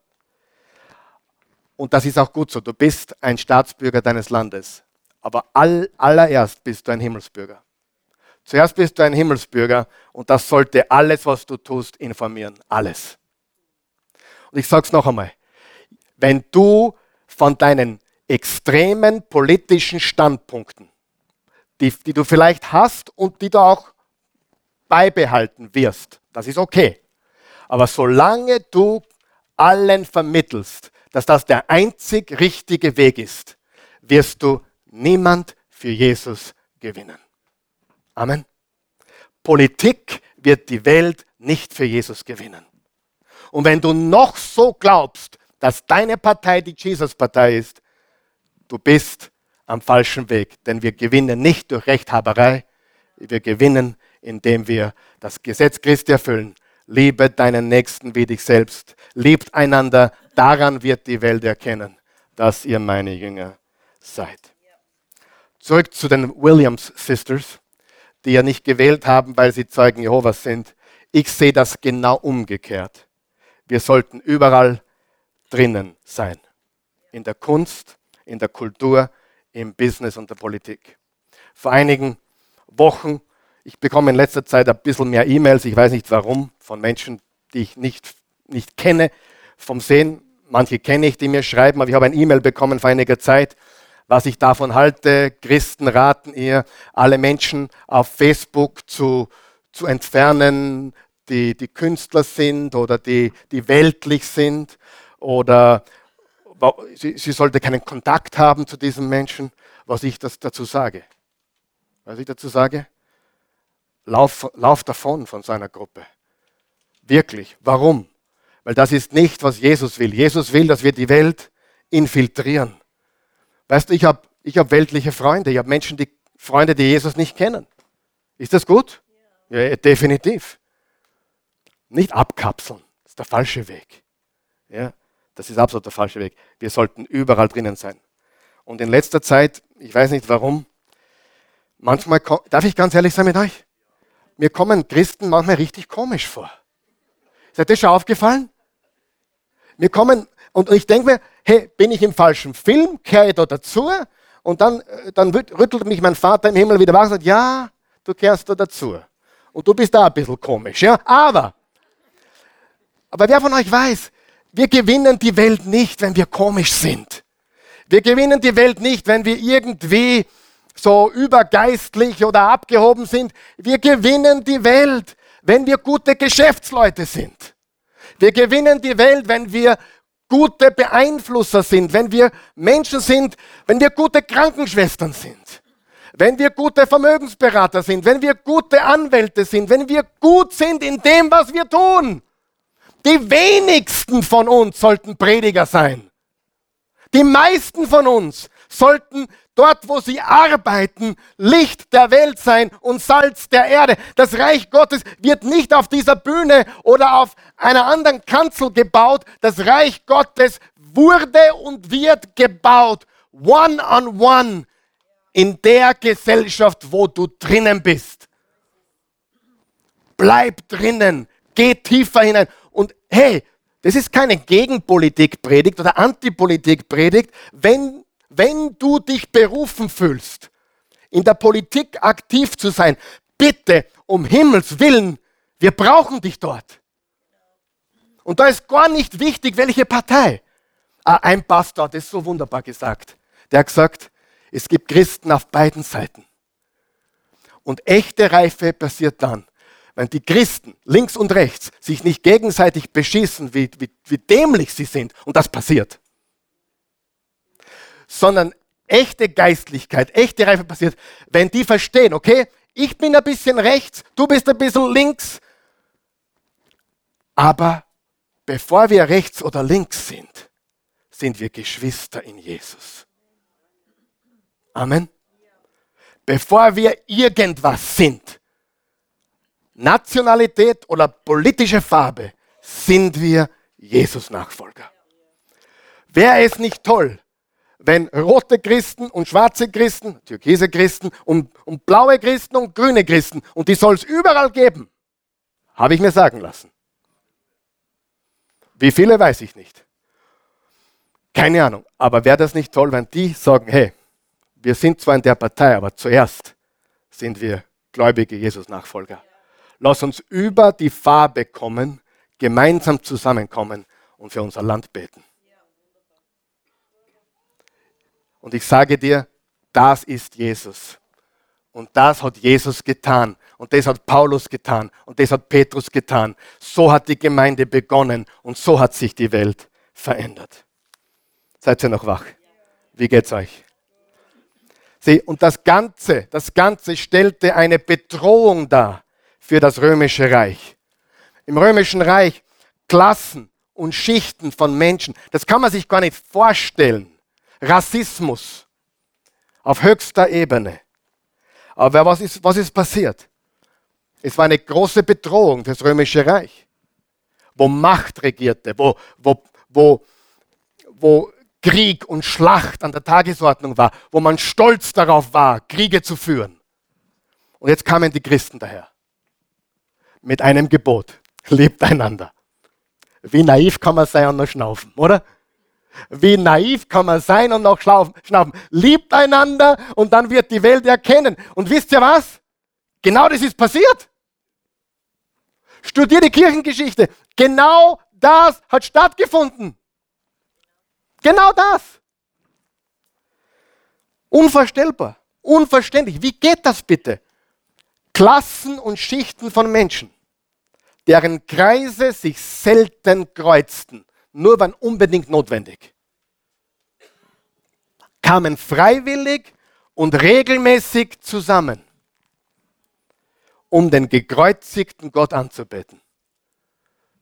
Und das ist auch gut so. Du bist ein Staatsbürger deines Landes. Aber all, allererst bist du ein Himmelsbürger. Zuerst bist du ein Himmelsbürger und das sollte alles, was du tust, informieren. Alles. Und ich sage es noch einmal. Wenn du von deinen extremen politischen Standpunkten die, die du vielleicht hast und die du auch beibehalten wirst. Das ist okay. Aber solange du allen vermittelst, dass das der einzig richtige Weg ist, wirst du niemand für Jesus gewinnen. Amen. Politik wird die Welt nicht für Jesus gewinnen. Und wenn du noch so glaubst, dass deine Partei die Jesus-Partei ist, du bist am falschen Weg. Denn wir gewinnen nicht durch Rechthaberei, wir gewinnen, indem wir das Gesetz Christi erfüllen. Liebe deinen Nächsten wie dich selbst. Liebt einander. Daran wird die Welt erkennen, dass ihr meine Jünger seid. Zurück zu den Williams Sisters, die ja nicht gewählt haben, weil sie Zeugen Jehovas sind. Ich sehe das genau umgekehrt. Wir sollten überall drinnen sein. In der Kunst, in der Kultur, im Business und der Politik. Vor einigen Wochen, ich bekomme in letzter Zeit ein bisschen mehr E-Mails, ich weiß nicht warum, von Menschen, die ich nicht, nicht kenne, vom Sehen. Manche kenne ich, die mir schreiben, aber ich habe ein E-Mail bekommen vor einiger Zeit, was ich davon halte. Christen raten ihr, alle Menschen auf Facebook zu, zu entfernen, die, die Künstler sind oder die, die weltlich sind oder sie, sie sollte keinen Kontakt haben zu diesem Menschen, was ich das dazu sage. Was ich dazu sage? Lauf, lauf davon von seiner Gruppe. Wirklich. Warum? Weil das ist nicht, was Jesus will. Jesus will, dass wir die Welt infiltrieren. Weißt du, ich habe ich hab weltliche Freunde. Ich habe Menschen, die Freunde, die Jesus nicht kennen. Ist das gut? Ja, ja definitiv. Nicht abkapseln. Das ist der falsche Weg. Ja. Das ist absolut der falsche Weg. Wir sollten überall drinnen sein. Und in letzter Zeit, ich weiß nicht warum, manchmal, darf ich ganz ehrlich sein mit euch? Mir kommen Christen manchmal richtig komisch vor. Euch das schon aufgefallen? Mir kommen Und ich denke mir, hey, bin ich im falschen Film? Kehre ich da dazu? Und dann, äh, dann rüttelt mich mein Vater im Himmel wieder wach und sagt, ja, du kehrst da dazu. Und du bist da ein bisschen komisch, ja? Aber, aber wer von euch weiß, wir gewinnen die Welt nicht, wenn wir komisch sind. Wir gewinnen die Welt nicht, wenn wir irgendwie so übergeistlich oder abgehoben sind. Wir gewinnen die Welt, wenn wir gute Geschäftsleute sind. Wir gewinnen die Welt, wenn wir gute Beeinflusser sind, wenn wir Menschen sind, wenn wir gute Krankenschwestern sind, wenn wir gute Vermögensberater sind, wenn wir gute Anwälte sind, wenn wir gut sind in dem, was wir tun. Die wenigsten von uns sollten Prediger sein. Die meisten von uns sollten dort, wo sie arbeiten, Licht der Welt sein und Salz der Erde. Das Reich Gottes wird nicht auf dieser Bühne oder auf einer anderen Kanzel gebaut. Das Reich Gottes wurde und wird gebaut, one on one, in der Gesellschaft, wo du drinnen bist. Bleib drinnen, geh tiefer hinein. Und hey, das ist keine Gegenpolitik-Predigt oder Antipolitik-Predigt, wenn wenn du dich berufen fühlst, in der Politik aktiv zu sein, bitte um Himmels willen, wir brauchen dich dort. Und da ist gar nicht wichtig, welche Partei. Ah, ein Pastor hat es so wunderbar gesagt. Der hat gesagt, es gibt Christen auf beiden Seiten. Und echte Reife passiert dann, wenn die Christen links und rechts sich nicht gegenseitig beschießen, wie, wie, wie dämlich sie sind. Und das passiert sondern echte Geistlichkeit, echte Reife passiert, wenn die verstehen, okay, ich bin ein bisschen rechts, du bist ein bisschen links, aber bevor wir rechts oder links sind, sind wir Geschwister in Jesus. Amen. Bevor wir irgendwas sind, Nationalität oder politische Farbe, sind wir Jesus-Nachfolger. Wäre es nicht toll, wenn rote Christen und schwarze Christen, türkise Christen und, und blaue Christen und grüne Christen, und die soll es überall geben, habe ich mir sagen lassen. Wie viele weiß ich nicht. Keine Ahnung. Aber wäre das nicht toll, wenn die sagen, hey, wir sind zwar in der Partei, aber zuerst sind wir gläubige Jesus-Nachfolger. Lass uns über die Farbe kommen, gemeinsam zusammenkommen und für unser Land beten. Und ich sage dir, das ist Jesus. Und das hat Jesus getan. Und das hat Paulus getan. Und das hat Petrus getan. So hat die Gemeinde begonnen. Und so hat sich die Welt verändert. Seid ihr noch wach? Wie geht's euch? Sieh, und das Ganze, das Ganze stellte eine Bedrohung dar für das römische Reich. Im römischen Reich Klassen und Schichten von Menschen. Das kann man sich gar nicht vorstellen. Rassismus auf höchster Ebene. Aber was ist, was ist passiert? Es war eine große Bedrohung für das Römische Reich, wo Macht regierte, wo, wo, wo, wo Krieg und Schlacht an der Tagesordnung war, wo man stolz darauf war, Kriege zu führen. Und jetzt kamen die Christen daher mit einem Gebot, lebt einander. Wie naiv kann man sein und noch schnaufen, oder? Wie naiv kann man sein und noch schnaufen? Liebt einander und dann wird die Welt erkennen. Und wisst ihr was? Genau das ist passiert. Studiert die Kirchengeschichte. Genau das hat stattgefunden. Genau das. Unvorstellbar. Unverständlich. Wie geht das bitte? Klassen und Schichten von Menschen, deren Kreise sich selten kreuzten nur wenn unbedingt notwendig. Kamen freiwillig und regelmäßig zusammen, um den gekreuzigten Gott anzubeten.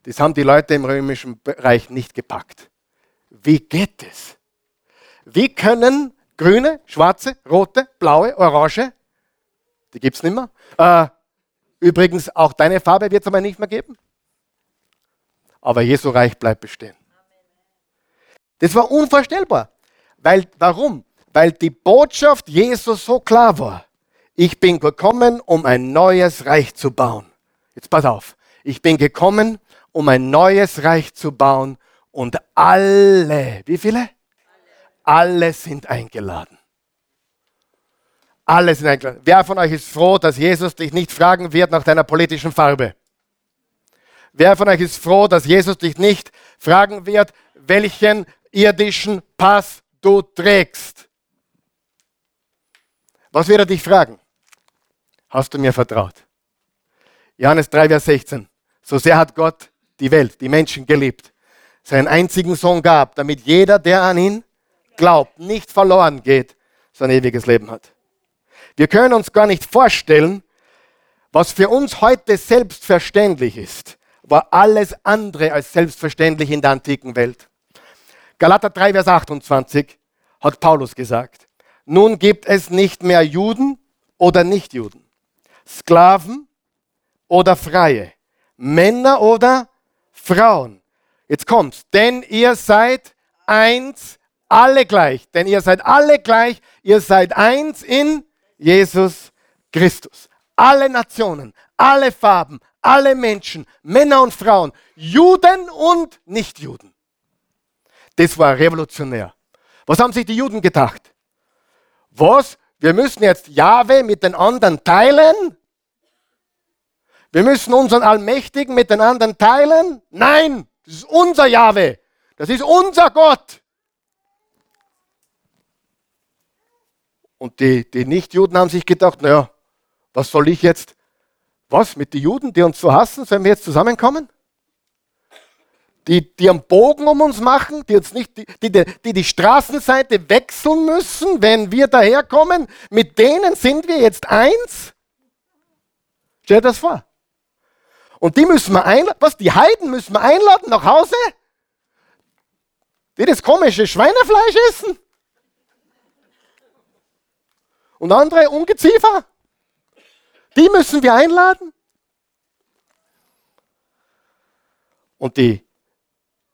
Das haben die Leute im römischen Reich nicht gepackt. Wie geht es? Wie können grüne, schwarze, rote, blaue, orange, die gibt es nicht mehr, äh, übrigens auch deine Farbe wird es aber nicht mehr geben, aber Jesu Reich bleibt bestehen. Das war unvorstellbar. Weil, warum? Weil die Botschaft Jesus so klar war. Ich bin gekommen, um ein neues Reich zu bauen. Jetzt pass auf. Ich bin gekommen, um ein neues Reich zu bauen Und alle, wie viele? Alle sind eingeladen. Alle sind eingeladen. Wer von euch ist froh, dass Jesus dich nicht fragen wird nach deiner politischen Farbe? Wer von euch ist froh, dass Jesus dich nicht fragen wird, welchen irdischen Pass du trägst? Was wird er dich fragen? Hast du mir vertraut? Johannes 3, Vers 16. So sehr hat Gott die Welt, die Menschen geliebt, seinen einzigen Sohn gab, damit jeder, der an ihn glaubt, nicht verloren geht, sein ewiges Leben hat. Wir können uns gar nicht vorstellen, was für uns heute selbstverständlich ist, war alles andere als selbstverständlich in der antiken Welt. Galater 3, Vers 28 hat Paulus gesagt, nun gibt es nicht mehr Juden oder Nichtjuden, Sklaven oder Freie, Männer oder Frauen. Jetzt kommt's, denn ihr seid eins, alle gleich, denn ihr seid alle gleich, ihr seid eins in Jesus Christus. Alle Nationen, alle Farben, alle Menschen, Männer und Frauen, Juden und Nichtjuden. Das war revolutionär. Was haben sich die Juden gedacht? Was? Wir müssen jetzt Jahwe mit den anderen teilen? Wir müssen unseren Allmächtigen mit den anderen teilen? Nein, das ist unser Jahwe. Das ist unser Gott. Und die, die Nichtjuden haben sich gedacht, naja, was soll ich jetzt was, mit den Juden, die uns so hassen, sollen wir jetzt zusammenkommen? Die, die einen Bogen um uns machen, die, uns nicht, die, die, die die Straßenseite wechseln müssen, wenn wir daherkommen, mit denen sind wir jetzt eins? Stell dir das vor. Und die müssen wir einladen, was, die Heiden müssen wir einladen nach Hause? Die das komische Schweinefleisch essen? Und andere Ungeziefer? Die müssen wir einladen. Und die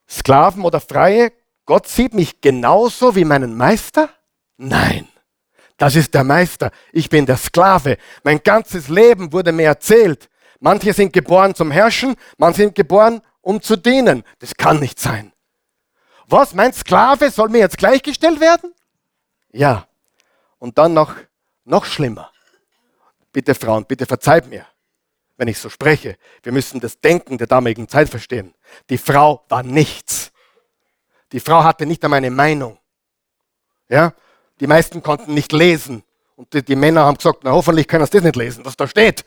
Sklaven oder Freie, Gott sieht mich genauso wie meinen Meister? Nein, das ist der Meister. Ich bin der Sklave. Mein ganzes Leben wurde mir erzählt. Manche sind geboren zum Herrschen, manche sind geboren, um zu dienen. Das kann nicht sein. Was, mein Sklave soll mir jetzt gleichgestellt werden? Ja. Und dann noch, noch schlimmer. Bitte Frauen, bitte verzeiht mir, wenn ich so spreche. Wir müssen das Denken der damaligen Zeit verstehen. Die Frau war nichts. Die Frau hatte nicht einmal eine Meinung. Ja? Die meisten konnten nicht lesen. Und die, die Männer haben gesagt, na hoffentlich können sie das nicht lesen, was da steht.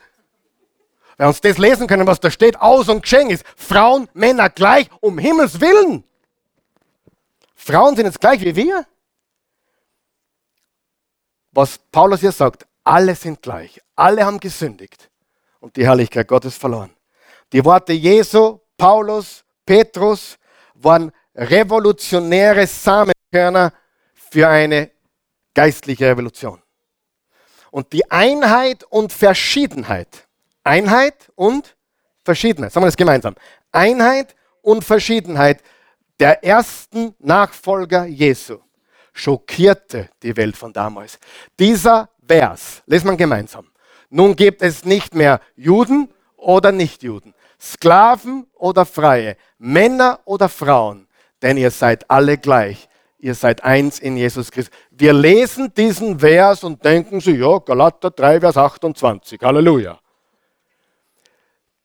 Wenn uns das lesen können, was da steht, aus und geschehen ist. Frauen, Männer gleich, um Himmels Willen. Frauen sind jetzt gleich wie wir. Was Paulus hier sagt, alle sind gleich. Alle haben gesündigt und die Herrlichkeit Gottes verloren. Die Worte Jesu, Paulus, Petrus waren revolutionäre Samenkörner für eine geistliche Revolution. Und die Einheit und Verschiedenheit, Einheit und Verschiedenheit, sagen wir das gemeinsam, Einheit und Verschiedenheit der ersten Nachfolger Jesu schockierte die Welt von damals. Dieser Vers, lesen wir gemeinsam. Nun gibt es nicht mehr Juden oder Nichtjuden, Sklaven oder Freie, Männer oder Frauen, denn ihr seid alle gleich. Ihr seid eins in Jesus Christus. Wir lesen diesen Vers und denken so, ja, Galater 3, Vers 28, Halleluja.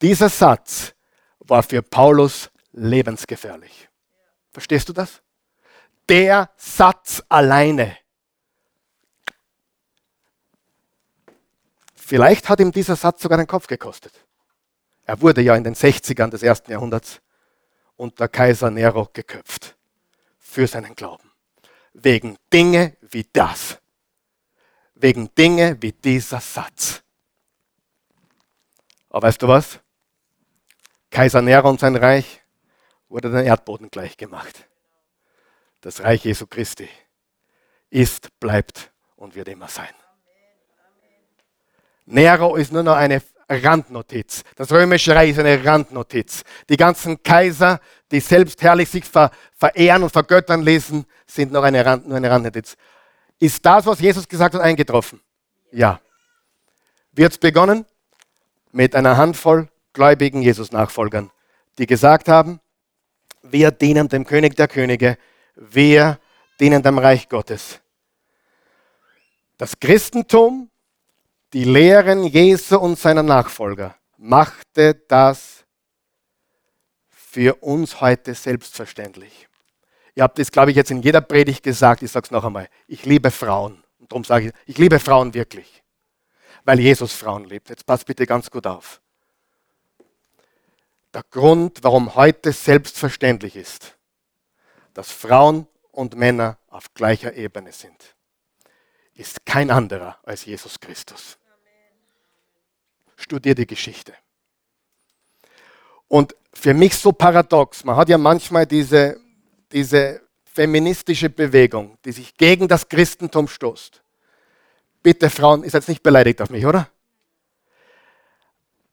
Dieser Satz war für Paulus lebensgefährlich. Verstehst du das? Der Satz alleine Vielleicht hat ihm dieser Satz sogar den Kopf gekostet. Er wurde ja in den 60ern des ersten Jahrhunderts unter Kaiser Nero geköpft für seinen Glauben. Wegen Dinge wie das. Wegen Dinge wie dieser Satz. Aber weißt du was? Kaiser Nero und sein Reich wurde den Erdboden gleich gemacht. Das Reich Jesu Christi ist, bleibt und wird immer sein. Nero ist nur noch eine Randnotiz. Das römische Reich ist eine Randnotiz. Die ganzen Kaiser, die selbst herrlich sich ver verehren und vergöttern lesen, sind noch eine, Rand, nur eine Randnotiz. Ist das, was Jesus gesagt hat, eingetroffen? Ja. Wird es begonnen? Mit einer Handvoll gläubigen Jesus-Nachfolgern, die gesagt haben, Wir dienen dem König der Könige. Wir dienen dem Reich Gottes. Das Christentum, die Lehren Jesu und seiner Nachfolger, machte das für uns heute selbstverständlich. Ihr habt das, glaube ich, jetzt in jeder Predigt gesagt. Ich sage es noch einmal. Ich liebe Frauen. Und darum sage ich, ich liebe Frauen wirklich. Weil Jesus Frauen liebt. Jetzt passt bitte ganz gut auf. Der Grund, warum heute selbstverständlich ist, dass Frauen und Männer auf gleicher Ebene sind, ist kein anderer als Jesus Christus. Studier die Geschichte. Und für mich so paradox, man hat ja manchmal diese diese feministische Bewegung, die sich gegen das Christentum stoßt. Bitte Frauen, ihr seid nicht beleidigt auf mich, oder?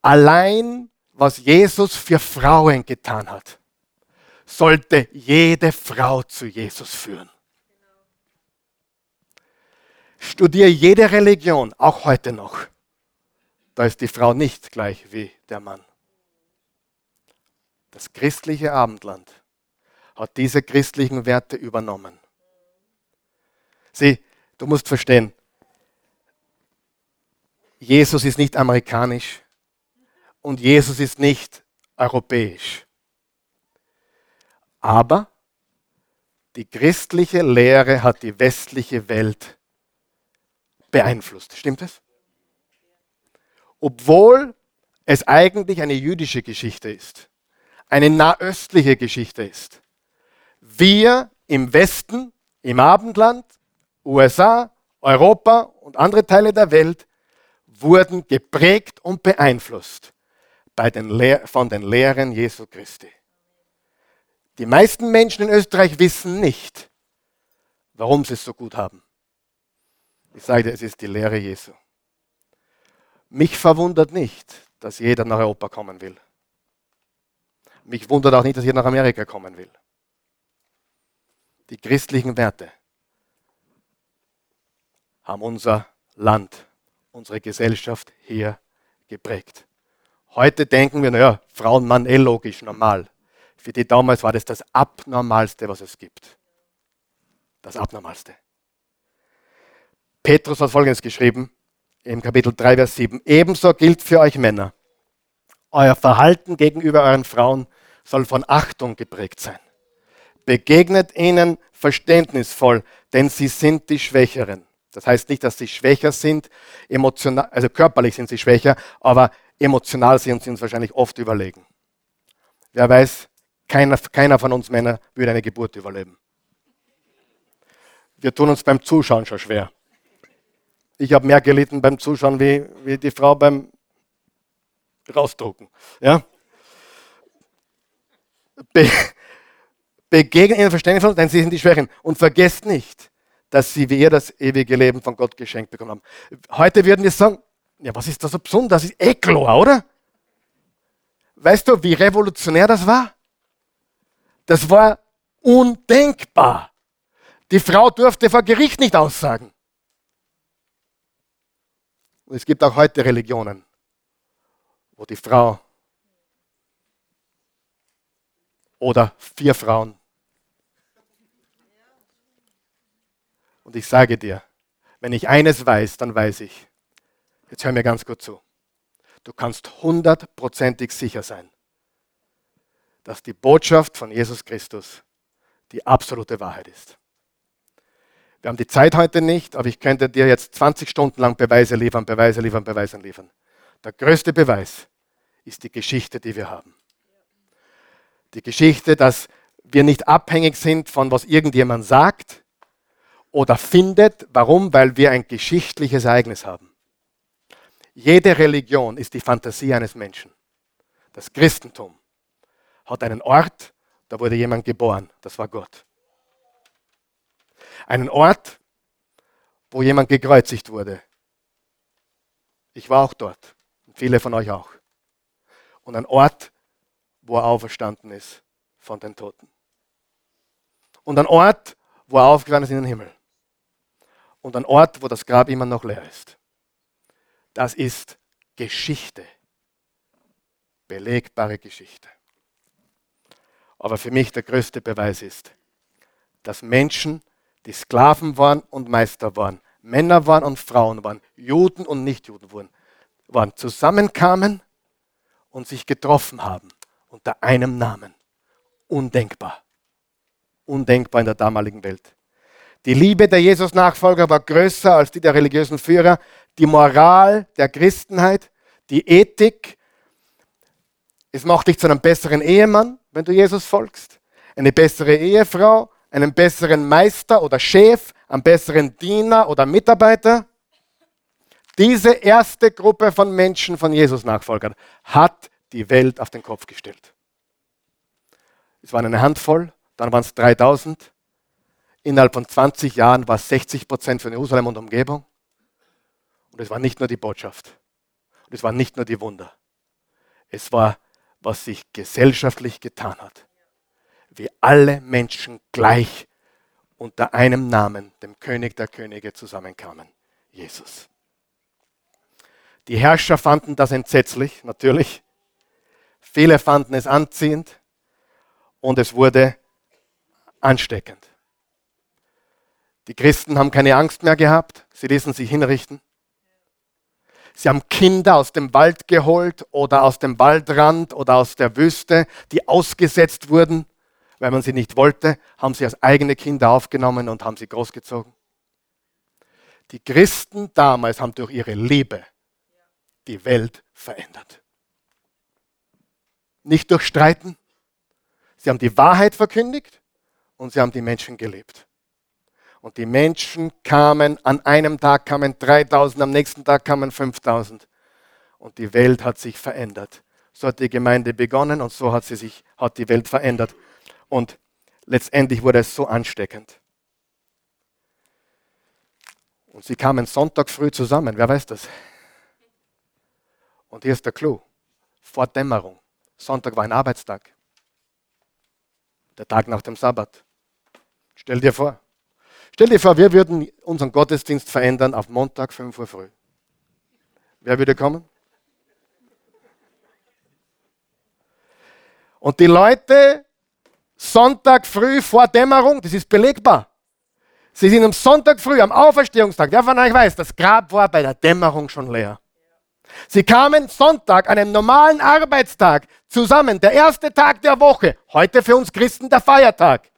Allein, was Jesus für Frauen getan hat, sollte jede Frau zu Jesus führen. Studiere jede Religion, auch heute noch. Da ist die Frau nicht gleich wie der Mann. Das christliche Abendland hat diese christlichen Werte übernommen. Sieh, du musst verstehen, Jesus ist nicht amerikanisch und Jesus ist nicht europäisch. Aber die christliche Lehre hat die westliche Welt beeinflusst. Stimmt es? Obwohl es eigentlich eine jüdische Geschichte ist, eine nahöstliche Geschichte ist, wir im Westen, im Abendland, USA, Europa und andere Teile der Welt wurden geprägt und beeinflusst den von den Lehren Jesu Christi. Die meisten Menschen in Österreich wissen nicht, warum sie es so gut haben. Ich sage dir, es ist die Lehre Jesu. Mich verwundert nicht, dass jeder nach Europa kommen will. Mich wundert auch nicht, dass jeder nach Amerika kommen will die christlichen Werte haben unser Land, unsere Gesellschaft hier geprägt. Heute denken wir, naja, Frauen, Mann, eh logisch, normal. Für die damals war das das Abnormalste, was es gibt. Das Abnormalste. Petrus hat Folgendes geschrieben im Kapitel 3, Vers 7. Ebenso gilt für euch Männer. Euer Verhalten gegenüber euren Frauen soll von Achtung geprägt sein. Begegnet ihnen verständnisvoll, denn sie sind die Schwächeren. Das heißt nicht, dass sie schwächer sind, emotional, also körperlich sind sie schwächer, aber emotional sind sie uns wahrscheinlich oft überlegen. Wer weiß, keiner, keiner von uns Männern würde eine Geburt überleben. Wir tun uns beim Zuschauen schon schwer. Ich habe mehr gelitten beim Zuschauen wie, wie die Frau beim Rausdrucken. Ja? Be Begegnet ihnen verständnisvoll, denn sie sind die Schwächen. Und vergesst nicht, dass sie wie ihr das ewige Leben von Gott geschenkt bekommen haben. Heute würden wir sagen, ja, was ist da so besonders? Das ist eh klar, oder? Weißt du, wie revolutionär das war? Das war undenkbar. Die Frau durfte vor Gericht nicht aussagen. Und es gibt auch heute Religionen, wo die Frau oder vier Frauen Und ich sage dir, wenn ich eines weiß, dann weiß ich, jetzt hör mir ganz gut zu, du kannst hundertprozentig sicher sein, dass die Botschaft von Jesus Christus die absolute Wahrheit ist. Wir haben die Zeit heute nicht, aber ich könnte dir jetzt 20 Stunden lang Beweise liefern, Beweise liefern, Beweise liefern. Der größte Beweis ist die Geschichte, die wir haben. Die Geschichte, dass wir nicht abhängig sind von was irgendjemand sagt, oder findet. Warum? Weil wir ein geschichtliches Ereignis haben. Jede Religion ist die Fantasie eines Menschen. Das Christentum hat einen Ort, da wurde jemand geboren, das war Gott. Einen Ort, wo jemand gekreuzigt wurde. Ich war auch dort viele von euch auch. Und ein Ort, wo er auferstanden ist von den Toten. Und ein Ort, wo er aufgewandt ist in den Himmel und ein Ort, wo das Grab immer noch leer ist. Das ist Geschichte. Belegbare Geschichte. Aber für mich der größte Beweis ist, dass Menschen, die Sklaven waren und Meister waren, Männer waren und Frauen waren, Juden und Nichtjuden wurden, waren, zusammenkamen und sich getroffen haben unter einem Namen. Undenkbar. Undenkbar in der damaligen Welt. Die Liebe der Jesus-Nachfolger war größer als die der religiösen Führer. Die Moral der Christenheit, die Ethik. Es macht dich zu einem besseren Ehemann, wenn du Jesus folgst. Eine bessere Ehefrau, einen besseren Meister oder Chef, einen besseren Diener oder Mitarbeiter. Diese erste Gruppe von Menschen, von Jesus-Nachfolgern, hat die Welt auf den Kopf gestellt. Es waren eine Handvoll, dann waren es 3000. Innerhalb von 20 Jahren war es 60 Prozent von Jerusalem und Umgebung. Und es war nicht nur die Botschaft. Und es waren nicht nur die Wunder. Es war, was sich gesellschaftlich getan hat. Wie alle Menschen gleich unter einem Namen, dem König der Könige, zusammenkamen. Jesus. Die Herrscher fanden das entsetzlich, natürlich. Viele fanden es anziehend und es wurde ansteckend. Die Christen haben keine Angst mehr gehabt, sie ließen sich hinrichten. Sie haben Kinder aus dem Wald geholt oder aus dem Waldrand oder aus der Wüste, die ausgesetzt wurden, weil man sie nicht wollte, haben sie als eigene Kinder aufgenommen und haben sie großgezogen. Die Christen damals haben durch ihre Liebe die Welt verändert. Nicht durch Streiten. Sie haben die Wahrheit verkündigt und sie haben die Menschen gelebt. Und die Menschen kamen, an einem Tag kamen 3000, am nächsten Tag kamen 5000. Und die Welt hat sich verändert. So hat die Gemeinde begonnen und so hat, sie sich, hat die Welt verändert. Und letztendlich wurde es so ansteckend. Und sie kamen Sonntag früh zusammen, wer weiß das? Und hier ist der Clou. Vor Dämmerung. Sonntag war ein Arbeitstag. Der Tag nach dem Sabbat. Stell dir vor, Stell dir vor, wir würden unseren Gottesdienst verändern auf Montag 5 Uhr früh. Wer würde kommen? Und die Leute Sonntag früh vor Dämmerung, das ist belegbar. Sie sind am Sonntag früh, am Auferstehungstag, wer von euch weiß, das Grab war bei der Dämmerung schon leer. Sie kamen Sonntag, einem normalen Arbeitstag, zusammen, der erste Tag der Woche, heute für uns Christen der Feiertag.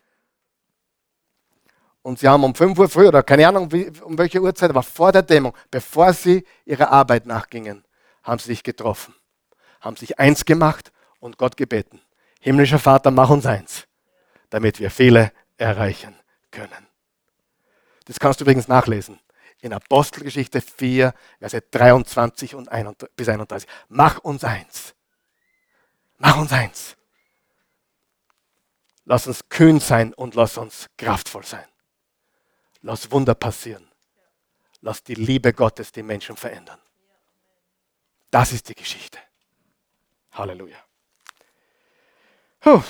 Und sie haben um 5 Uhr früh oder keine Ahnung, um welche Uhrzeit, aber vor der Dämmerung, bevor sie ihrer Arbeit nachgingen, haben sie sich getroffen, haben sich eins gemacht und Gott gebeten. Himmlischer Vater, mach uns eins, damit wir viele erreichen können. Das kannst du übrigens nachlesen in Apostelgeschichte 4, Verse 23 und 31, bis 31. Mach uns eins. Mach uns eins. Lass uns kühn sein und lass uns kraftvoll sein. Lass Wunder passieren. Lass die Liebe Gottes die Menschen verändern. Das ist die Geschichte. Halleluja. Puh.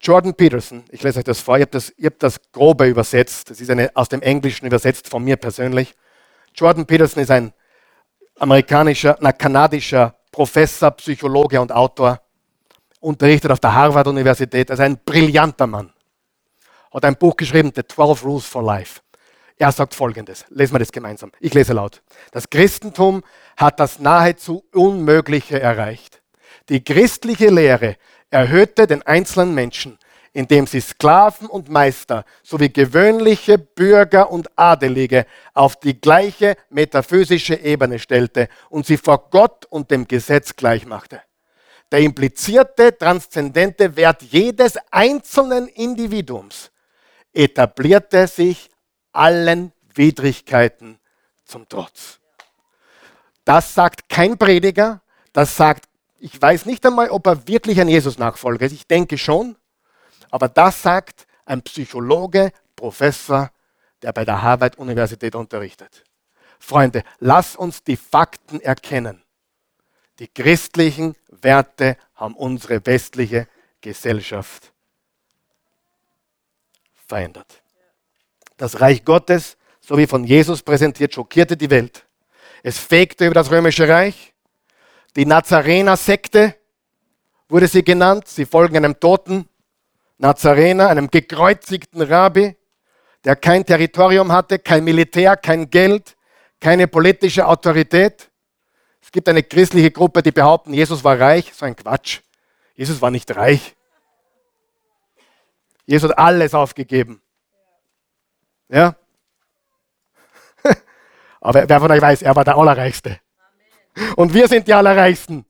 Jordan Peterson, ich lese euch das vor, ich habe das, hab das grobe übersetzt, das ist eine, aus dem Englischen übersetzt von mir persönlich. Jordan Peterson ist ein amerikanischer, na, kanadischer Professor, Psychologe und Autor, unterrichtet auf der Harvard-Universität, also ein brillanter Mann hat ein Buch geschrieben, The 12 Rules for Life. Er sagt folgendes, lesen wir das gemeinsam. Ich lese laut. Das Christentum hat das nahezu Unmögliche erreicht. Die christliche Lehre erhöhte den einzelnen Menschen, indem sie Sklaven und Meister sowie gewöhnliche Bürger und Adelige auf die gleiche metaphysische Ebene stellte und sie vor Gott und dem Gesetz gleichmachte. Der implizierte transzendente Wert jedes einzelnen Individuums etablierte sich allen Widrigkeiten zum Trotz. Das sagt kein Prediger, das sagt, ich weiß nicht einmal, ob er wirklich ein Jesus-Nachfolger ist, ich denke schon, aber das sagt ein Psychologe, Professor, der bei der Harvard-Universität unterrichtet. Freunde, lass uns die Fakten erkennen. Die christlichen Werte haben unsere westliche Gesellschaft verändert. Das Reich Gottes, so wie von Jesus präsentiert, schockierte die Welt. Es fegte über das römische Reich. Die Nazarener-Sekte wurde sie genannt. Sie folgen einem toten Nazarener, einem gekreuzigten Rabbi, der kein Territorium hatte, kein Militär, kein Geld, keine politische Autorität. Es gibt eine christliche Gruppe, die behaupten, Jesus war reich. So ein Quatsch. Jesus war nicht reich. Jesus hat alles aufgegeben. Ja? Aber wer von euch weiß, er war der Allerreichste. Und wir sind die Allerreichsten.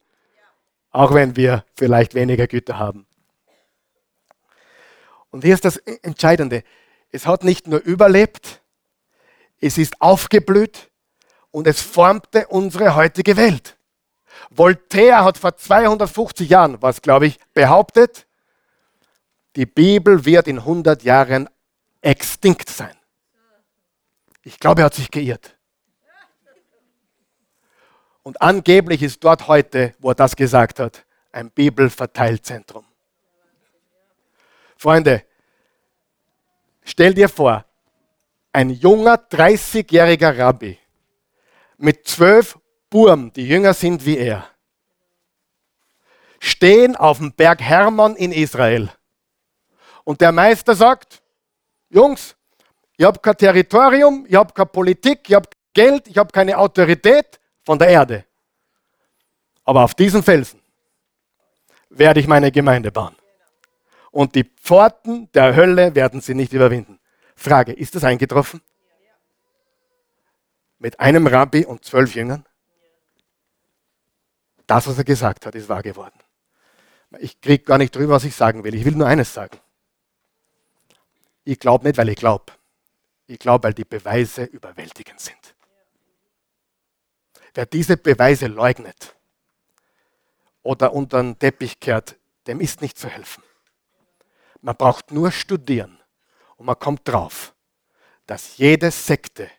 Auch wenn wir vielleicht weniger Güter haben. Und hier ist das Entscheidende. Es hat nicht nur überlebt, es ist aufgeblüht und es formte unsere heutige Welt. Voltaire hat vor 250 Jahren, was glaube ich, behauptet, die Bibel wird in 100 Jahren extinkt sein. Ich glaube, er hat sich geirrt. Und angeblich ist dort heute, wo er das gesagt hat, ein Bibelverteilzentrum. Freunde, stell dir vor, ein junger 30-jähriger Rabbi mit zwölf Burm, die jünger sind wie er, stehen auf dem Berg Hermon in Israel. Und der Meister sagt, Jungs, ich habe kein Territorium, ich habe keine Politik, ich habe Geld, ich habe keine Autorität von der Erde. Aber auf diesen Felsen werde ich meine Gemeinde bauen. Und die Pforten der Hölle werden sie nicht überwinden. Frage, ist das eingetroffen? Mit einem Rabbi und zwölf Jüngern? Das, was er gesagt hat, ist wahr geworden. Ich kriege gar nicht drüber, was ich sagen will. Ich will nur eines sagen. Ich glaube nicht, weil ich glaube. Ich glaube, weil die Beweise überwältigend sind. Wer diese Beweise leugnet oder unter den Teppich kehrt, dem ist nicht zu helfen. Man braucht nur studieren und man kommt drauf, dass jede Sekte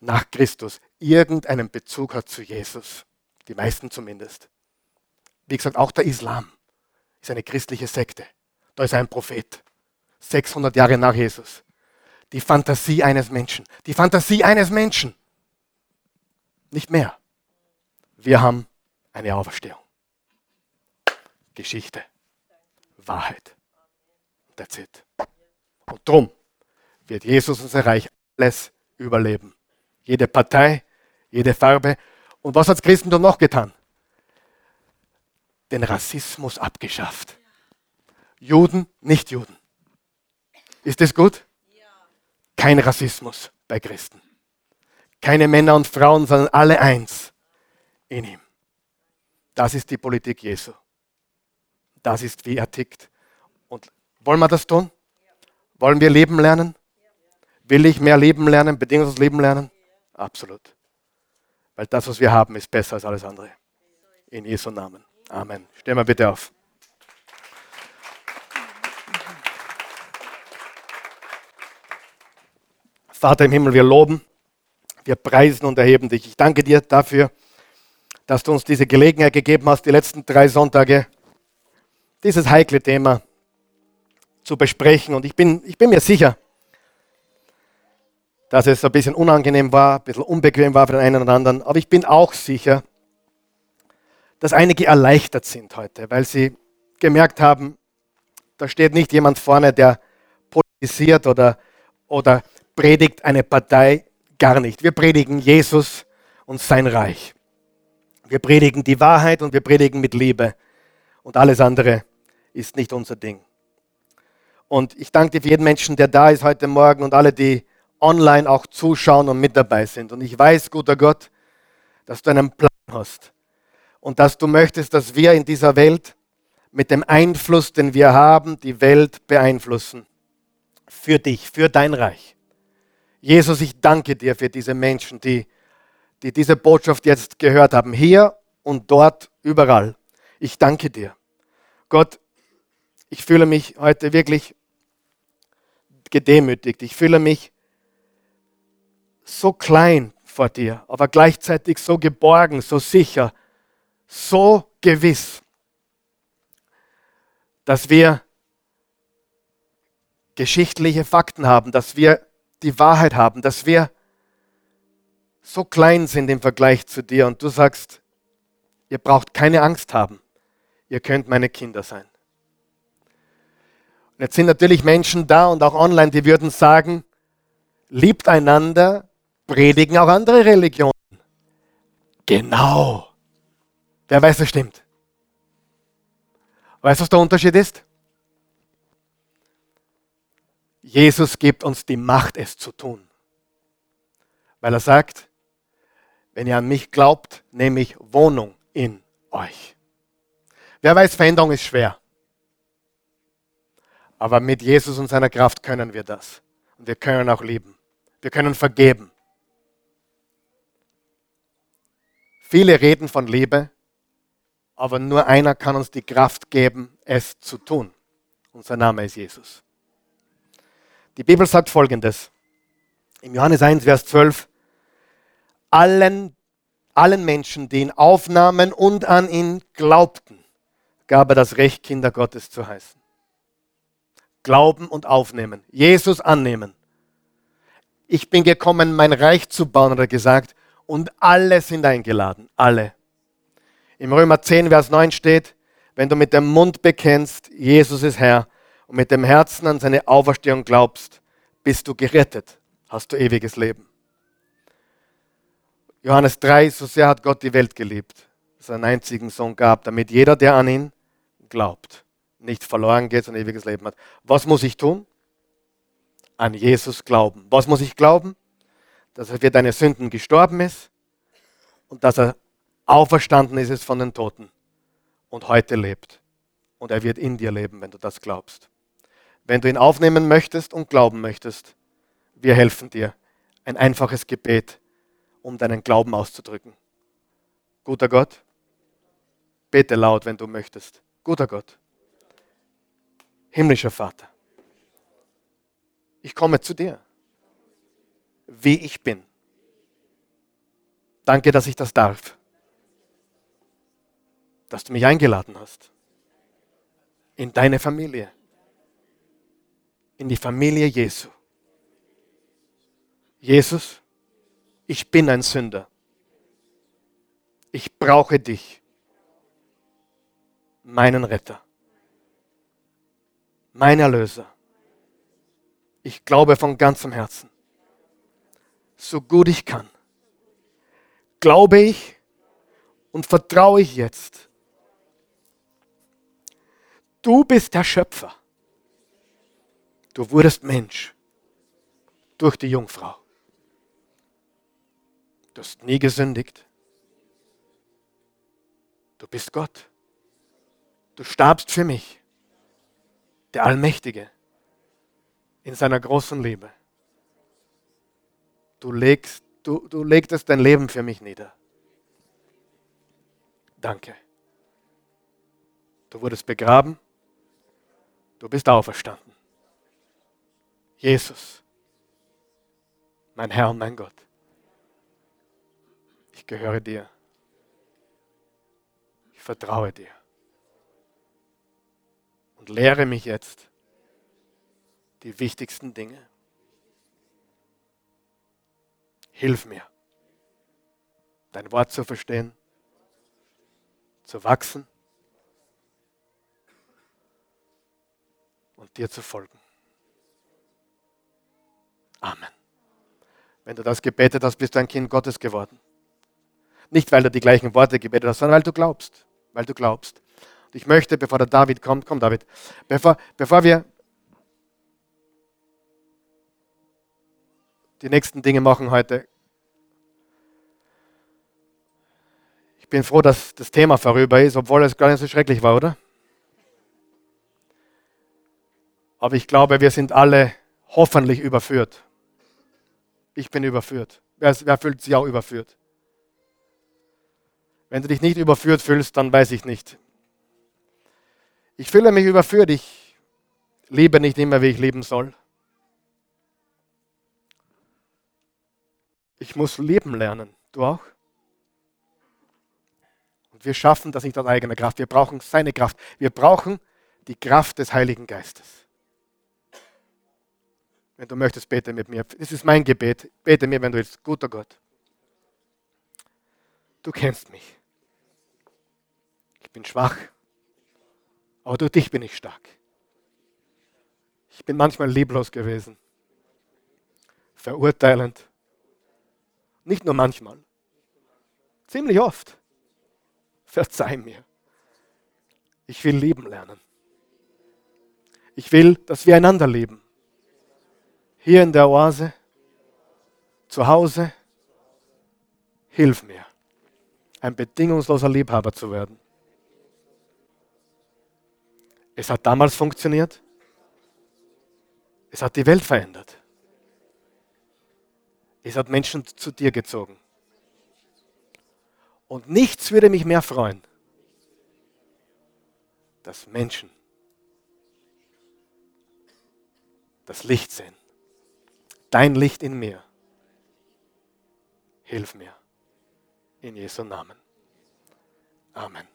nach Christus irgendeinen Bezug hat zu Jesus. Die meisten zumindest. Wie gesagt, auch der Islam ist eine christliche Sekte. Da ist ein Prophet. 600 Jahre nach Jesus die Fantasie eines Menschen. Die Fantasie eines Menschen. Nicht mehr. Wir haben eine Auferstehung. Geschichte. Wahrheit. That's it. Und drum wird Jesus unser Reich alles überleben. Jede Partei, jede Farbe. Und was hat das Christentum noch getan? Den Rassismus abgeschafft. Juden, nicht Juden. Ist das gut? Kein Rassismus bei Christen. Keine Männer und Frauen, sondern alle eins in ihm. Das ist die Politik Jesu. Das ist, wie er tickt. Und wollen wir das tun? Wollen wir leben lernen? Will ich mehr leben lernen, bedingungsloses Leben lernen? Absolut. Weil das, was wir haben, ist besser als alles andere. In Jesu Namen. Amen. Stehen wir bitte auf. Vater im Himmel, wir loben, wir preisen und erheben dich. Ich danke dir dafür, dass du uns diese Gelegenheit gegeben hast, die letzten drei Sonntage dieses heikle Thema zu besprechen. Und ich bin, ich bin mir sicher, dass es ein bisschen unangenehm war, ein bisschen unbequem war für den einen oder anderen. Aber ich bin auch sicher, dass einige erleichtert sind heute, weil sie gemerkt haben, da steht nicht jemand vorne, der politisiert oder, oder predigt eine Partei gar nicht. Wir predigen Jesus und sein Reich. Wir predigen die Wahrheit und wir predigen mit Liebe. Und alles andere ist nicht unser Ding. Und ich danke dir für jeden Menschen, der da ist heute Morgen und alle, die online auch zuschauen und mit dabei sind. Und ich weiß, guter Gott, dass du einen Plan hast und dass du möchtest, dass wir in dieser Welt mit dem Einfluss, den wir haben, die Welt beeinflussen. Für dich, für dein Reich. Jesus, ich danke dir für diese Menschen, die, die diese Botschaft jetzt gehört haben, hier und dort, überall. Ich danke dir. Gott, ich fühle mich heute wirklich gedemütigt. Ich fühle mich so klein vor dir, aber gleichzeitig so geborgen, so sicher, so gewiss, dass wir geschichtliche Fakten haben, dass wir die Wahrheit haben, dass wir so klein sind im Vergleich zu dir und du sagst, ihr braucht keine Angst haben. ihr könnt meine Kinder sein. Und jetzt sind natürlich Menschen da und auch online, die würden sagen, liebt einander, predigen auch andere Religionen. Genau. Wer weiß, was stimmt? Weißt du, was der Unterschied ist? Jesus gibt uns die Macht, es zu tun. Weil er sagt, wenn ihr an mich glaubt, nehme ich Wohnung in euch. Wer weiß, Veränderung ist schwer. Aber mit Jesus und seiner Kraft können wir das. Und wir können auch lieben. Wir können vergeben. Viele reden von Liebe, aber nur einer kann uns die Kraft geben, es zu tun. Unser Name ist Jesus. Die Bibel sagt folgendes. Im Johannes 1, Vers 12. Allen, allen Menschen, die ihn aufnahmen und an ihn glaubten, gab er das Recht, Kinder Gottes zu heißen. Glauben und aufnehmen. Jesus annehmen. Ich bin gekommen, mein Reich zu bauen, hat er gesagt, und alle sind eingeladen, alle. Im Römer 10, Vers 9 steht, wenn du mit dem Mund bekennst, Jesus ist Herr, und mit dem Herzen an seine Auferstehung glaubst, bist du gerettet, hast du ewiges Leben. Johannes 3, so sehr hat Gott die Welt geliebt, dass er einen einzigen Sohn gab, damit jeder, der an ihn glaubt, nicht verloren geht, sondern ewiges Leben hat. Was muss ich tun? An Jesus glauben. Was muss ich glauben? dass er für deine Sünden gestorben ist und dass er auferstanden ist von den Toten und heute lebt. Und er wird in dir leben, wenn du das glaubst. Wenn du ihn aufnehmen möchtest und glauben möchtest, wir helfen dir. Ein einfaches Gebet, um deinen Glauben auszudrücken. Guter Gott, bete laut, wenn du möchtest. Guter Gott, himmlischer Vater, ich komme zu dir wie ich bin. Danke, dass ich das darf. Dass du mich eingeladen hast. In deine Familie. In die Familie Jesu. Jesus, ich bin ein Sünder. Ich brauche dich. Meinen Retter. Mein Erlöser. Ich glaube von ganzem Herzen so gut ich kann. Glaube ich und vertraue ich jetzt. Du bist der Schöpfer. Du wurdest Mensch durch die Jungfrau. Du hast nie gesündigt. Du bist Gott. Du starbst für mich, der Allmächtige, in seiner großen Liebe. Du, legst, du, du legtest dein Leben für mich nieder. Danke. Du wurdest begraben. Du bist auferstanden. Jesus, mein Herr und mein Gott. Gehöre dir. Ich vertraue dir. Und lehre mich jetzt die wichtigsten Dinge. Hilf mir, dein Wort zu verstehen, zu wachsen und dir zu folgen. Amen. Wenn du das gebetet hast, bist du ein Kind Gottes geworden. Nicht, weil du die gleichen Worte gebetet hast, sondern weil du glaubst. Weil du glaubst. Und ich möchte, bevor der David kommt, komm David, bevor, bevor wir die nächsten Dinge machen heute. Ich bin froh, dass das Thema vorüber ist, obwohl es gar nicht so schrecklich war, oder? Aber ich glaube, wir sind alle hoffentlich überführt. Ich bin überführt. Wer, wer fühlt sich auch überführt? Wenn du dich nicht überführt fühlst, dann weiß ich nicht. Ich fühle mich überführt. Ich liebe nicht immer, wie ich leben soll. Ich muss leben lernen. Du auch? Und wir schaffen das nicht aus eigener Kraft. Wir brauchen seine Kraft. Wir brauchen die Kraft des Heiligen Geistes. Wenn du möchtest, bete mit mir. Das ist mein Gebet. Bete mir, wenn du willst. Guter Gott. Du kennst mich. Ich bin schwach. Aber durch dich bin ich stark. Ich bin manchmal lieblos gewesen, verurteilend. Nicht nur manchmal, ziemlich oft. Verzeih mir. Ich will lieben lernen. Ich will, dass wir einander lieben. Hier in der Oase, zu Hause, hilf mir, ein bedingungsloser Liebhaber zu werden. Es hat damals funktioniert. Es hat die Welt verändert. Es hat Menschen zu dir gezogen. Und nichts würde mich mehr freuen, dass Menschen das Licht sehen. Dein Licht in mir. Hilf mir. In Jesu Namen. Amen.